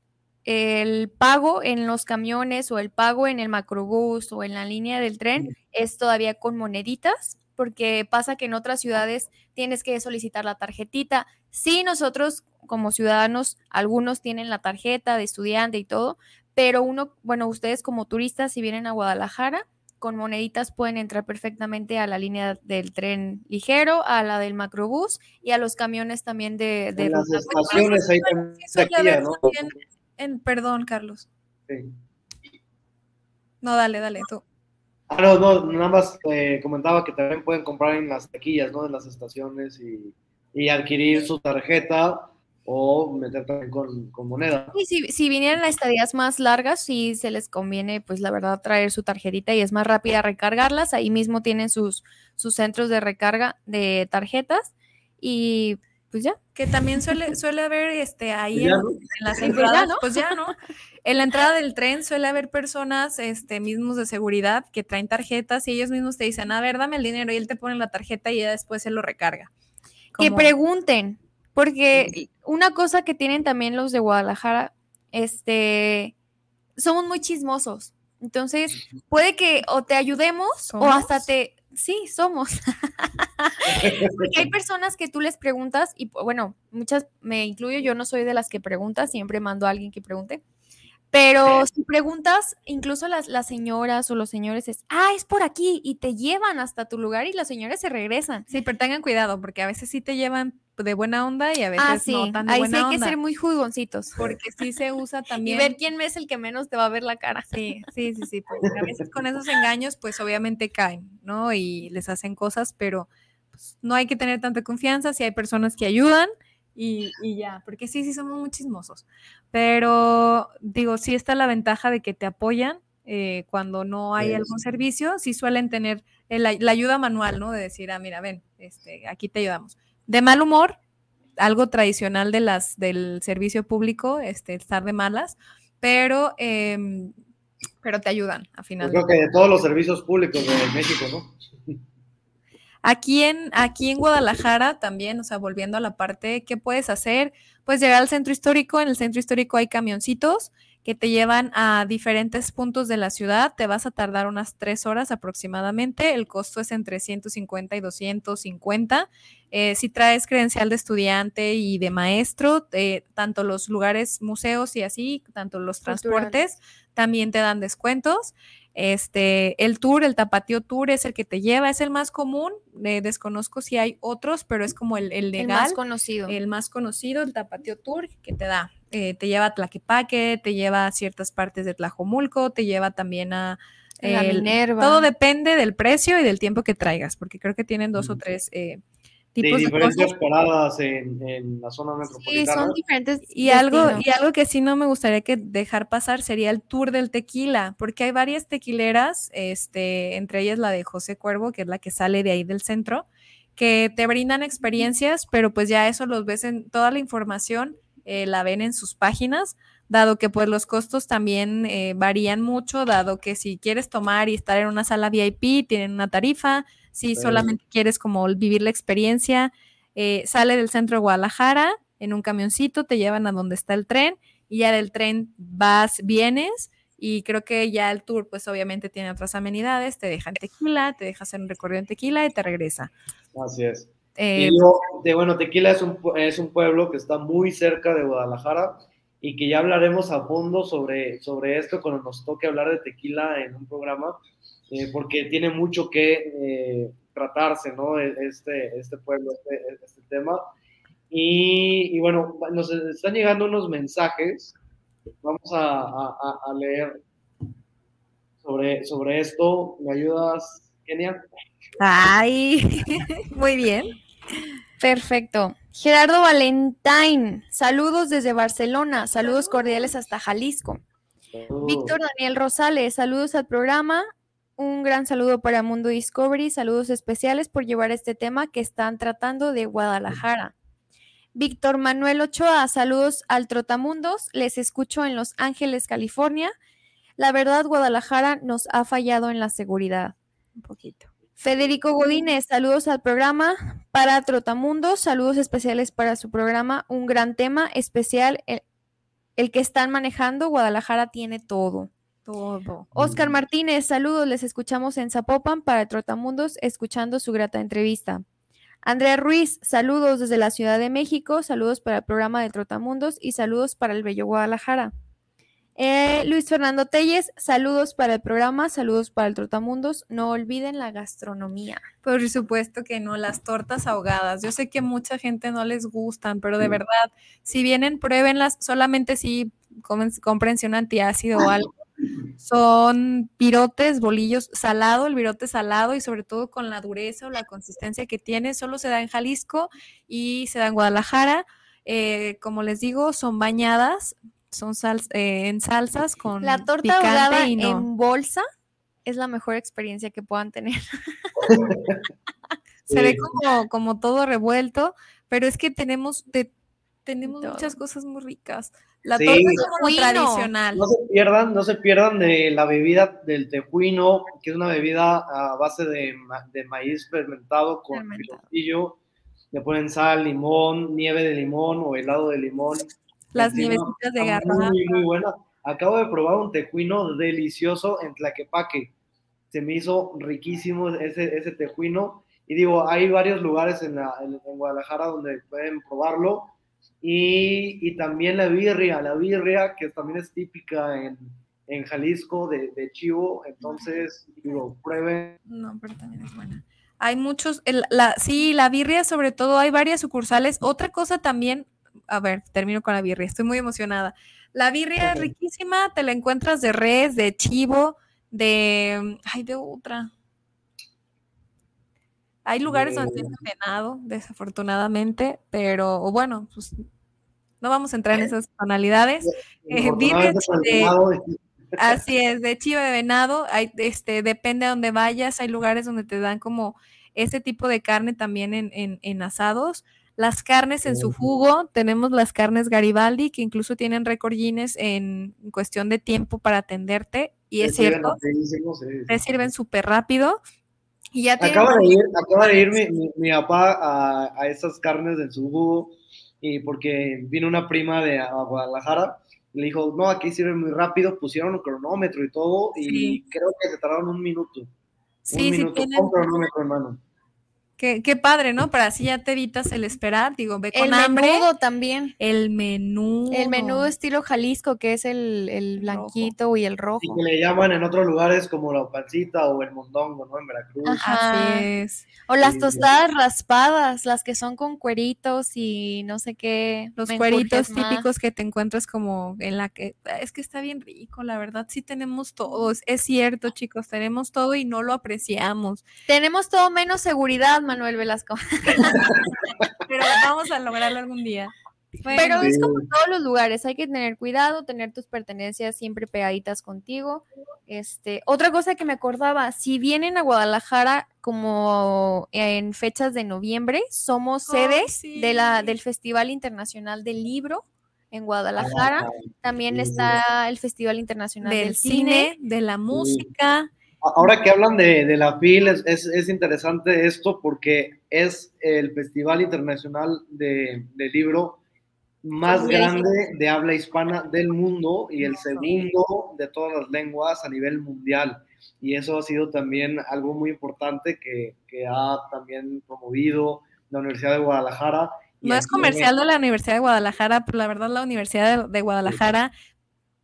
I: el pago en los camiones o el pago en el macrobús o en la línea del tren es todavía con moneditas, porque pasa que en otras ciudades tienes que solicitar la tarjetita. Sí, nosotros como ciudadanos, algunos tienen la tarjeta de estudiante y todo, pero uno, bueno, ustedes como turistas, si vienen a Guadalajara, con moneditas pueden entrar perfectamente a la línea del tren ligero, a la del macrobús y a los camiones también de... de
H: las estaciones ahí también, ¿no?
G: en, perdón, Carlos. Sí. No, dale, dale, tú.
H: Ah, no, no, nada más eh, comentaba que también pueden comprar en las taquillas, ¿no? En las estaciones y, y adquirir su tarjeta o meter también con, moneda.
I: Y si, si vinieran a estadías más largas, sí se les conviene, pues la verdad, traer su tarjetita y es más rápida recargarlas. Ahí mismo tienen sus, sus centros de recarga de tarjetas y pues ya.
G: Que también suele, suele haber este, ahí en, las entradas, pues ya, ¿no? En la entrada del tren suele haber personas este, mismos de seguridad que traen tarjetas y ellos mismos te dicen, a ver, dame el dinero y él te pone la tarjeta y ya después se lo recarga.
I: Que pregunten, porque una cosa que tienen también los de Guadalajara, este, somos muy chismosos. Entonces, puede que o te ayudemos o hasta te, Sí, somos. Porque hay personas que tú les preguntas y bueno, muchas, me incluyo, yo no soy de las que pregunta, siempre mando a alguien que pregunte. Pero si preguntas, incluso las, las señoras o los señores es, ah, es por aquí, y te llevan hasta tu lugar y las señores se regresan.
G: Sí, pero tengan cuidado, porque a veces sí te llevan de buena onda y a veces
I: ah, sí.
G: no tan de
I: Ahí
G: buena
I: sí hay que ser muy jugoncitos.
G: Porque sí se usa
I: Y
G: también.
I: ver quién es el que menos te va a ver la cara.
G: Sí, sí, sí, sí. A veces con esos engaños, pues obviamente caen, ¿no? Y les hacen cosas, pero pues, no hay que tener tanta confianza si hay personas que ayudan y, y ya, porque sí, sí somos muy chismosos. Pero digo, sí está la ventaja de que te apoyan eh, cuando no hay
H: Sí,
G: algún
H: sí.
G: servicio, sí suelen tener el- la, ayuda manual, ¿no? De decir, ah, mira, ven, este, aquí te ayudamos. De mal humor, algo tradicional de las, del servicio público, este, estar de malas, pero, em, pero te ayudan a
H: Yo
G: final.
H: creo que de todos los servicios públicos de México, ¿no?
G: Aquí en, aquí en Guadalajara también, o sea, volviendo a la parte, ¿qué puedes hacer? Pues llegar al centro histórico. En el centro histórico hay camioncitos que te llevan a diferentes puntos de la ciudad. Te vas a tardar unas tres horas aproximadamente. El costo es entre 150 y 250. Eh, si traes credencial de estudiante y de maestro, eh, tanto los lugares, museos y así, tanto los
I: Culturales.
G: transportes, también te dan descuentos. Este, el tour, el Tapatío Tour es el que te lleva, es el más común. eh, desconozco si hay otros, pero es como el, el
I: El
G: legal,
I: más conocido.
G: el más conocido, el Tapatío Tour, que te da. eh, te lleva a Tlaquepaque, te lleva a ciertas partes de Tlajomulco, te lleva también a
I: La
G: el-
I: Minerva.
G: Todo depende del precio y del tiempo que traigas, porque creo que tienen dos o
H: Mm.
G: tres eh,
H: de, diferentes
G: cosas.
H: paradas en, en la zona
I: Sí,
H: metropolitana.
I: son diferentes.
G: Y algo, y algo que sí no me gustaría que dejar pasar sería el tour del tequila, porque hay varias tequileras, este, entre ellas la de José Cuervo, que es la que sale de ahí del centro, que te brindan experiencias, pero pues ya eso los ves en toda la información, eh, la ven en sus páginas, dado que pues los costos también eh, varían mucho, dado que si quieres tomar y estar en una sala VIP, tienen una tarifa, si
H: Sí.
G: solamente quieres como vivir la experiencia, eh, sale del centro de Guadalajara en un camioncito, te llevan a donde está el tren y ya del tren vas, vienes y creo que ya el tour pues obviamente tiene otras amenidades, te dejan tequila, te deja hacer un recorrido en tequila y te regresa.
H: Así es.
G: Eh,
H: Y digo, de, bueno, Tequila es un, es un pueblo que está muy cerca de Guadalajara y que ya hablaremos a fondo sobre, sobre esto cuando nos toque hablar de tequila en un programa, eh, porque tiene mucho que eh, tratarse, ¿no? E- Este, este pueblo, este, este tema. Y, y bueno, nos están llegando unos mensajes, vamos a, a- a- a leer sobre, sobre esto. ¿Me ayudas, Kenia?
G: Ay, muy bien.
I: Perfecto. Gerardo Valentín, saludos desde Barcelona, saludos cordiales hasta Jalisco. Víctor Daniel Rosales, saludos al programa. Un gran saludo para Mundo Discovery, saludos especiales por llevar este tema que están tratando de Guadalajara. Víctor Manuel Ochoa, saludos al Trotamundos, les escucho en Los Ángeles, California. La verdad, Guadalajara nos ha fallado en la seguridad.
G: Un poquito.
I: Federico Godínez, saludos al programa para Trotamundos, saludos especiales para su programa, un gran tema especial, el, el que están manejando, Guadalajara tiene todo.
G: Todo.
I: Oscar Martínez, saludos, les escuchamos en Zapopan para Trotamundos, escuchando su grata entrevista. Andrea Ruiz, saludos desde la Ciudad de México, saludos para el programa de Trotamundos y saludos para el Bello Guadalajara. Eh, Luis Fernando Telles, saludos para el programa, saludos para el Trotamundos. No olviden la gastronomía.
G: Por supuesto que no, las tortas ahogadas. Yo sé que mucha gente no les gustan, pero de verdad, si vienen, pruébenlas, solamente si comen, comprense un antiácido o algo. Son pirotes, bolillos salado, el virote salado y sobre todo con la dureza o la consistencia que tiene, solo se da en Jalisco y se da en Guadalajara. Eh, como les digo, son bañadas, son sal- eh, en salsas con
I: La torta ahogada
G: y no.
I: en bolsa es la mejor experiencia que puedan tener.
G: se ve como, como todo revuelto, pero es que tenemos de, tenemos
I: Todo.
G: muchas cosas muy ricas. La
H: Sí.
G: torta es tradicional.
H: No se pierdan, no se pierdan de la bebida del tejuino, que es una bebida a base de, ma- de maíz fermentado con piloncillo. Le ponen sal, limón, nieve de limón o helado de limón.
G: Las
H: Encima,
G: nievecitas de garrafa.
H: Muy, muy buena. Acabo de probar un tejuino delicioso en Tlaquepaque. se me hizo riquísimo ese, ese tejuino. Y digo, hay varios lugares en, en, Guadalajara donde pueden probarlo. Y, y, también la birria, la birria que también es típica en, en Jalisco de, de, chivo. Entonces, digo, prueben.
G: No, pero también es buena. Hay muchos, la, sí, la birria sobre todo, hay varias sucursales. Otra cosa también, a ver, termino con la birria, estoy muy emocionada. La birria es riquísima, te la encuentras de res, de chivo, de, ay, de otra. Hay lugares donde tienen venado, desafortunadamente, pero bueno, pues no vamos a entrar en esas tonalidades. Eh, así es, de chivo de venado, hay, este, depende de dónde vayas, hay lugares donde te dan como ese tipo de carne también en, en, asados. Las carnes en su jugo, tenemos las carnes Garibaldi, que incluso tienen récord Guinness en cuestión de tiempo para atenderte, y es cierto, te sirven súper rápido. Y ya
H: acaba, de ir, acaba de ir mi, mi, papá a, a, esas carnes en su jugo, y porque vino una prima de Guadalajara, le dijo, no, aquí sirven muy rápido, pusieron un cronómetro y todo, y creo que se tardaron un minuto. Sí, un minuto, sí tienen... con cronómetro, hermano.
G: Qué, padre, ¿no? Para así ya te evitas el esperar, digo, ve con
I: el
G: hambre.
I: menudo también.
G: El menudo.
I: El menudo estilo Jalisco, que es el, blanquito y el rojo.
H: Y que le llaman en otros lugares como la pancita o el mondongo, ¿no? En Veracruz.
I: Así es. O las tostadas raspadas, las que son con cueritos y no sé qué.
G: Los cueritos típicos que te encuentras como en la que... Es que está bien rico, la verdad. Sí tenemos todos. Es cierto, chicos, tenemos todo y no lo apreciamos.
I: Tenemos todo menos seguridad, Manuel Velasco.
G: Pero vamos a lograrlo algún día.
I: Pero es como todos los lugares, hay que tener cuidado, tener tus pertenencias siempre pegaditas contigo. Este, otra cosa que me acordaba, si vienen a Guadalajara como en fechas de noviembre, somos sedes de la, del Festival Internacional del Libro en Guadalajara. También está el Festival Internacional del, cine,
G: de la música.
H: Ahora que hablan de, de la FIL, es, es, interesante esto porque es el Festival Internacional de, de Libro más grande de habla hispana del mundo y el segundo de todas las lenguas a nivel mundial. Y eso ha sido también algo muy importante que, que ha también promovido la Universidad de Guadalajara.
G: No es comercial de la Universidad de Guadalajara, pero la verdad la Universidad de Guadalajara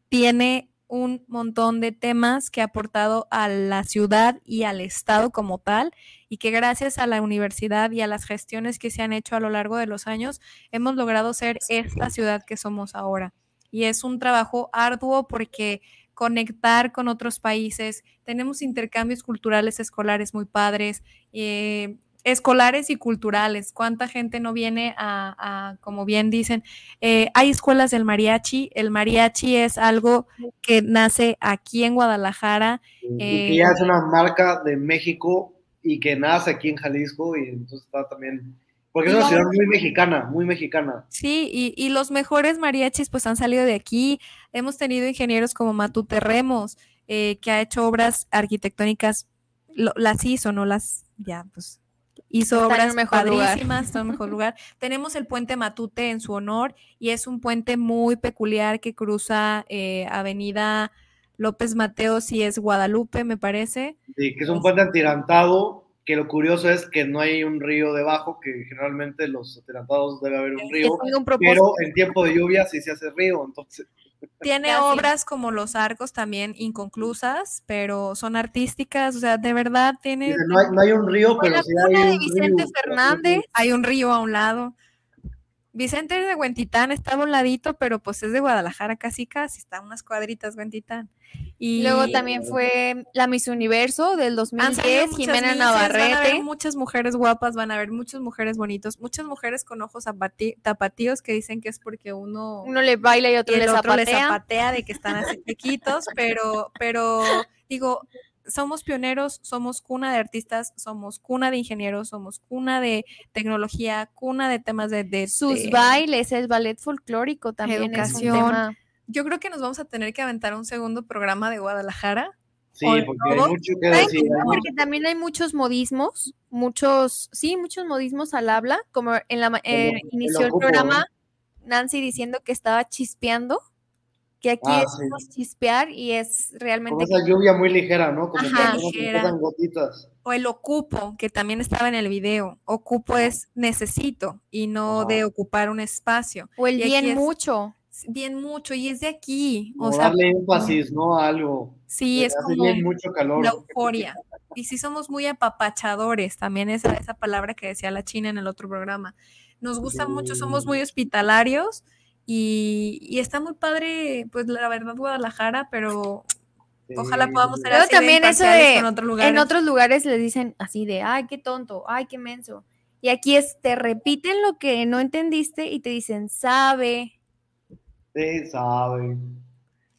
G: tiene un montón de temas que ha aportado a la ciudad y al Estado como tal, y que gracias a la universidad y a las gestiones que se han hecho a lo largo de los años, hemos logrado ser esta ciudad que somos ahora. Y es un trabajo arduo porque conectar con otros países, tenemos intercambios culturales escolares muy padres, eh, escolares y culturales. ¿Cuánta gente no viene a, como bien dicen, eh, hay escuelas del mariachi? El mariachi es algo que nace aquí en Guadalajara.
H: Eh, y es una marca de México y que nace aquí en Jalisco y entonces está también... Porque es una ciudad muy mexicana, muy mexicana.
G: Sí, y, y, los mejores mariachis pues han salido de aquí. Hemos tenido ingenieros como Matute Remos, eh, que ha hecho obras arquitectónicas, las hizo, no las, ya, pues hizo obras padrísimas, está en mejor lugar. Tenemos el puente Matute en su honor y es un puente muy peculiar que cruza eh, Avenida López Mateos y es Guadalupe, me parece.
H: Sí, que es un puente atirantado, que lo curioso es que no hay un río debajo, que generalmente los atirantados debe haber un río, pero en tiempo de lluvia sí se hace río, entonces...
G: Tiene obras como los arcos también inconclusas, pero son artísticas, o sea, de verdad tiene...
H: No hay, no hay un río, pero sí hay un
I: Vicente Fernández.
G: Hay un río a un lado. Vicente de Huentitán está a un ladito, pero pues es de Guadalajara casi casi, está unas cuadritas Huentitán.
I: Y luego también fue la Miss Universo del 2010, Jimena Navarrete.
G: Van a ver muchas mujeres guapas, van a ver muchas mujeres bonitos, muchas mujeres con ojos tapatíos que dicen que es porque uno
I: uno le baila y otro, le,
G: otro le zapatea de que están así chiquitos, pero pero digo, somos pioneros, somos cuna de artistas, somos cuna de ingenieros, somos cuna de tecnología, cuna de temas de...
I: Sus bailes, el ballet folclórico también educación.
G: Yo creo que nos vamos a tener que aventar un segundo programa de Guadalajara.
H: Sí, porque hay mucho que decir.
I: Porque también hay muchos modismos, muchos, sí, muchos modismos al habla, como en la eh, inició el programa Nancy diciendo que estaba chispeando que aquí ah, es chispear y es realmente...
H: Como esa lluvia muy ligera, ¿no? Como que gotitas.
G: O el ocupo, que también estaba en el video. Ocupo es necesito y no de ocupar un espacio.
I: O el bien mucho.
G: Bien mucho, y es de aquí.
H: O, sea, darle énfasis, ¿no? A algo.
G: Sí, es como
H: mucho calor.
G: la euforia. Y sí somos muy apapachadores, también esa, esa palabra que decía la China en el otro programa. Nos gusta mucho, somos muy hospitalarios y, está muy padre, pues la verdad, Guadalajara, pero ojalá podamos ser así
I: también eso de, en otros lugares. En otros lugares les dicen así de, ay, qué tonto, ay, qué menso. Y aquí es, te repiten lo que no entendiste y te dicen, sabe.
H: Sí, sabe.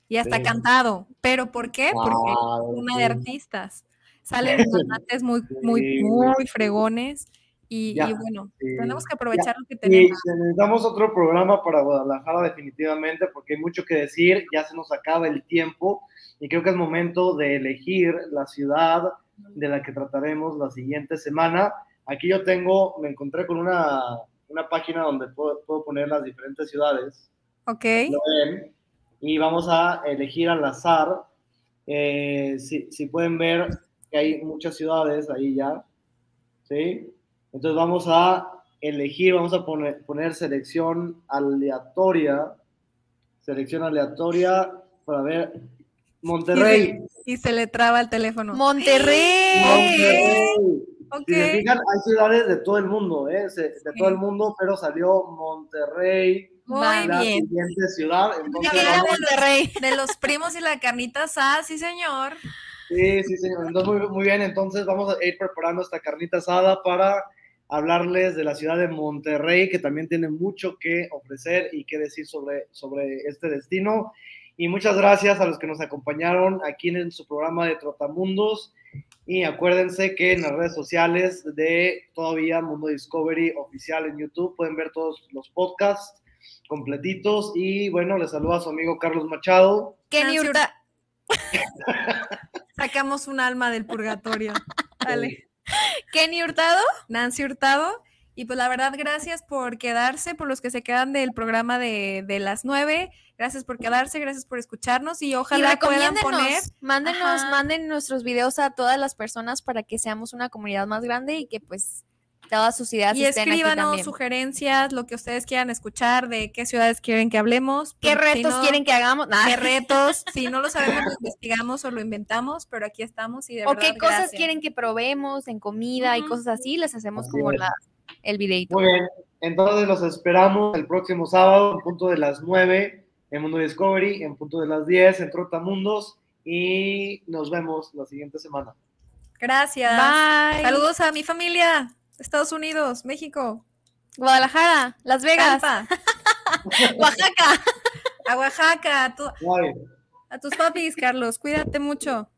G: Y hasta cantado. ¿Pero por qué? Porque una de artistas. Salen cantantes muy, muy, muy fregones y, bueno, tenemos que aprovechar lo que tenemos.
H: Y necesitamos otro programa para Guadalajara definitivamente porque hay mucho que decir, ya se nos acaba el tiempo y creo que es momento de elegir la ciudad de la que trataremos la siguiente semana. Aquí yo tengo, me encontré con una, una página donde puedo, puedo, poner las diferentes ciudades.
G: Ok.
H: y vamos a elegir al azar. Eh, si, si pueden ver que hay muchas ciudades ahí ya, ¿sí? Entonces vamos a elegir, vamos a poner, poner selección aleatoria, selección aleatoria para ver Monterrey.
G: Y se, le traba el teléfono.
I: Monterrey.
H: Monterrey. Si se fijan, hay ciudades de todo el mundo, ¿eh? de todo el mundo, pero salió Monterrey.
G: Muy la bien.
H: siguiente ciudad.
G: Monterrey. De los primos y la carnita asada, sí, señor.
H: Sí, sí, señor. Entonces, muy, muy bien. Entonces, vamos a ir preparando esta carnita asada para hablarles de la ciudad de Monterrey, que también tiene mucho que ofrecer y que decir sobre, sobre este destino. Y muchas gracias a los que nos acompañaron aquí en su programa de Trotamundos. Y acuérdense que en las redes sociales de todavía Mundo Discovery oficial en YouTube pueden ver todos los podcasts completitos. Y bueno, les saluda a su amigo Carlos Machado.
G: Kenny Sacamos un alma del purgatorio. Dale. Kenny Hurtado, Nancy Hurtado. Y pues la verdad, gracias por quedarse, por los que se quedan del programa de, las nueve. Gracias por quedarse, gracias por escucharnos y ojalá puedan poner.
I: Mándenos, manden nuestros videos a todas las personas para que seamos una comunidad más grande y que pues todas sus ideas
G: y escríbanos sugerencias, lo que ustedes quieran escuchar, de qué ciudades quieren que hablemos.
I: ¿Qué retos quieren que hagamos?
G: ¿Qué retos? si no lo sabemos, lo investigamos o lo inventamos, pero aquí estamos y de
I: O qué cosas quieren que probemos en comida y cosas así, les hacemos como la, el videito.
H: Muy bien, entonces los esperamos el próximo sábado en punto de las 9 en Mundo Discovery, en punto de las 10 en Trotamundos y nos vemos la siguiente semana.
G: Gracias.
I: Bye.
G: Saludos a mi familia. Estados Unidos, México,
I: Guadalajara, Las Vegas, Oaxaca,
G: a Oaxaca, a, tus papis, Carlos, cuídate mucho.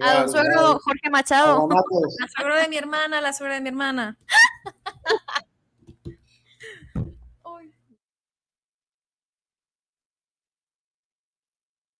I: a don suegro Jorge Machado.
G: La suegro de mi hermana, la suegra de mi hermana.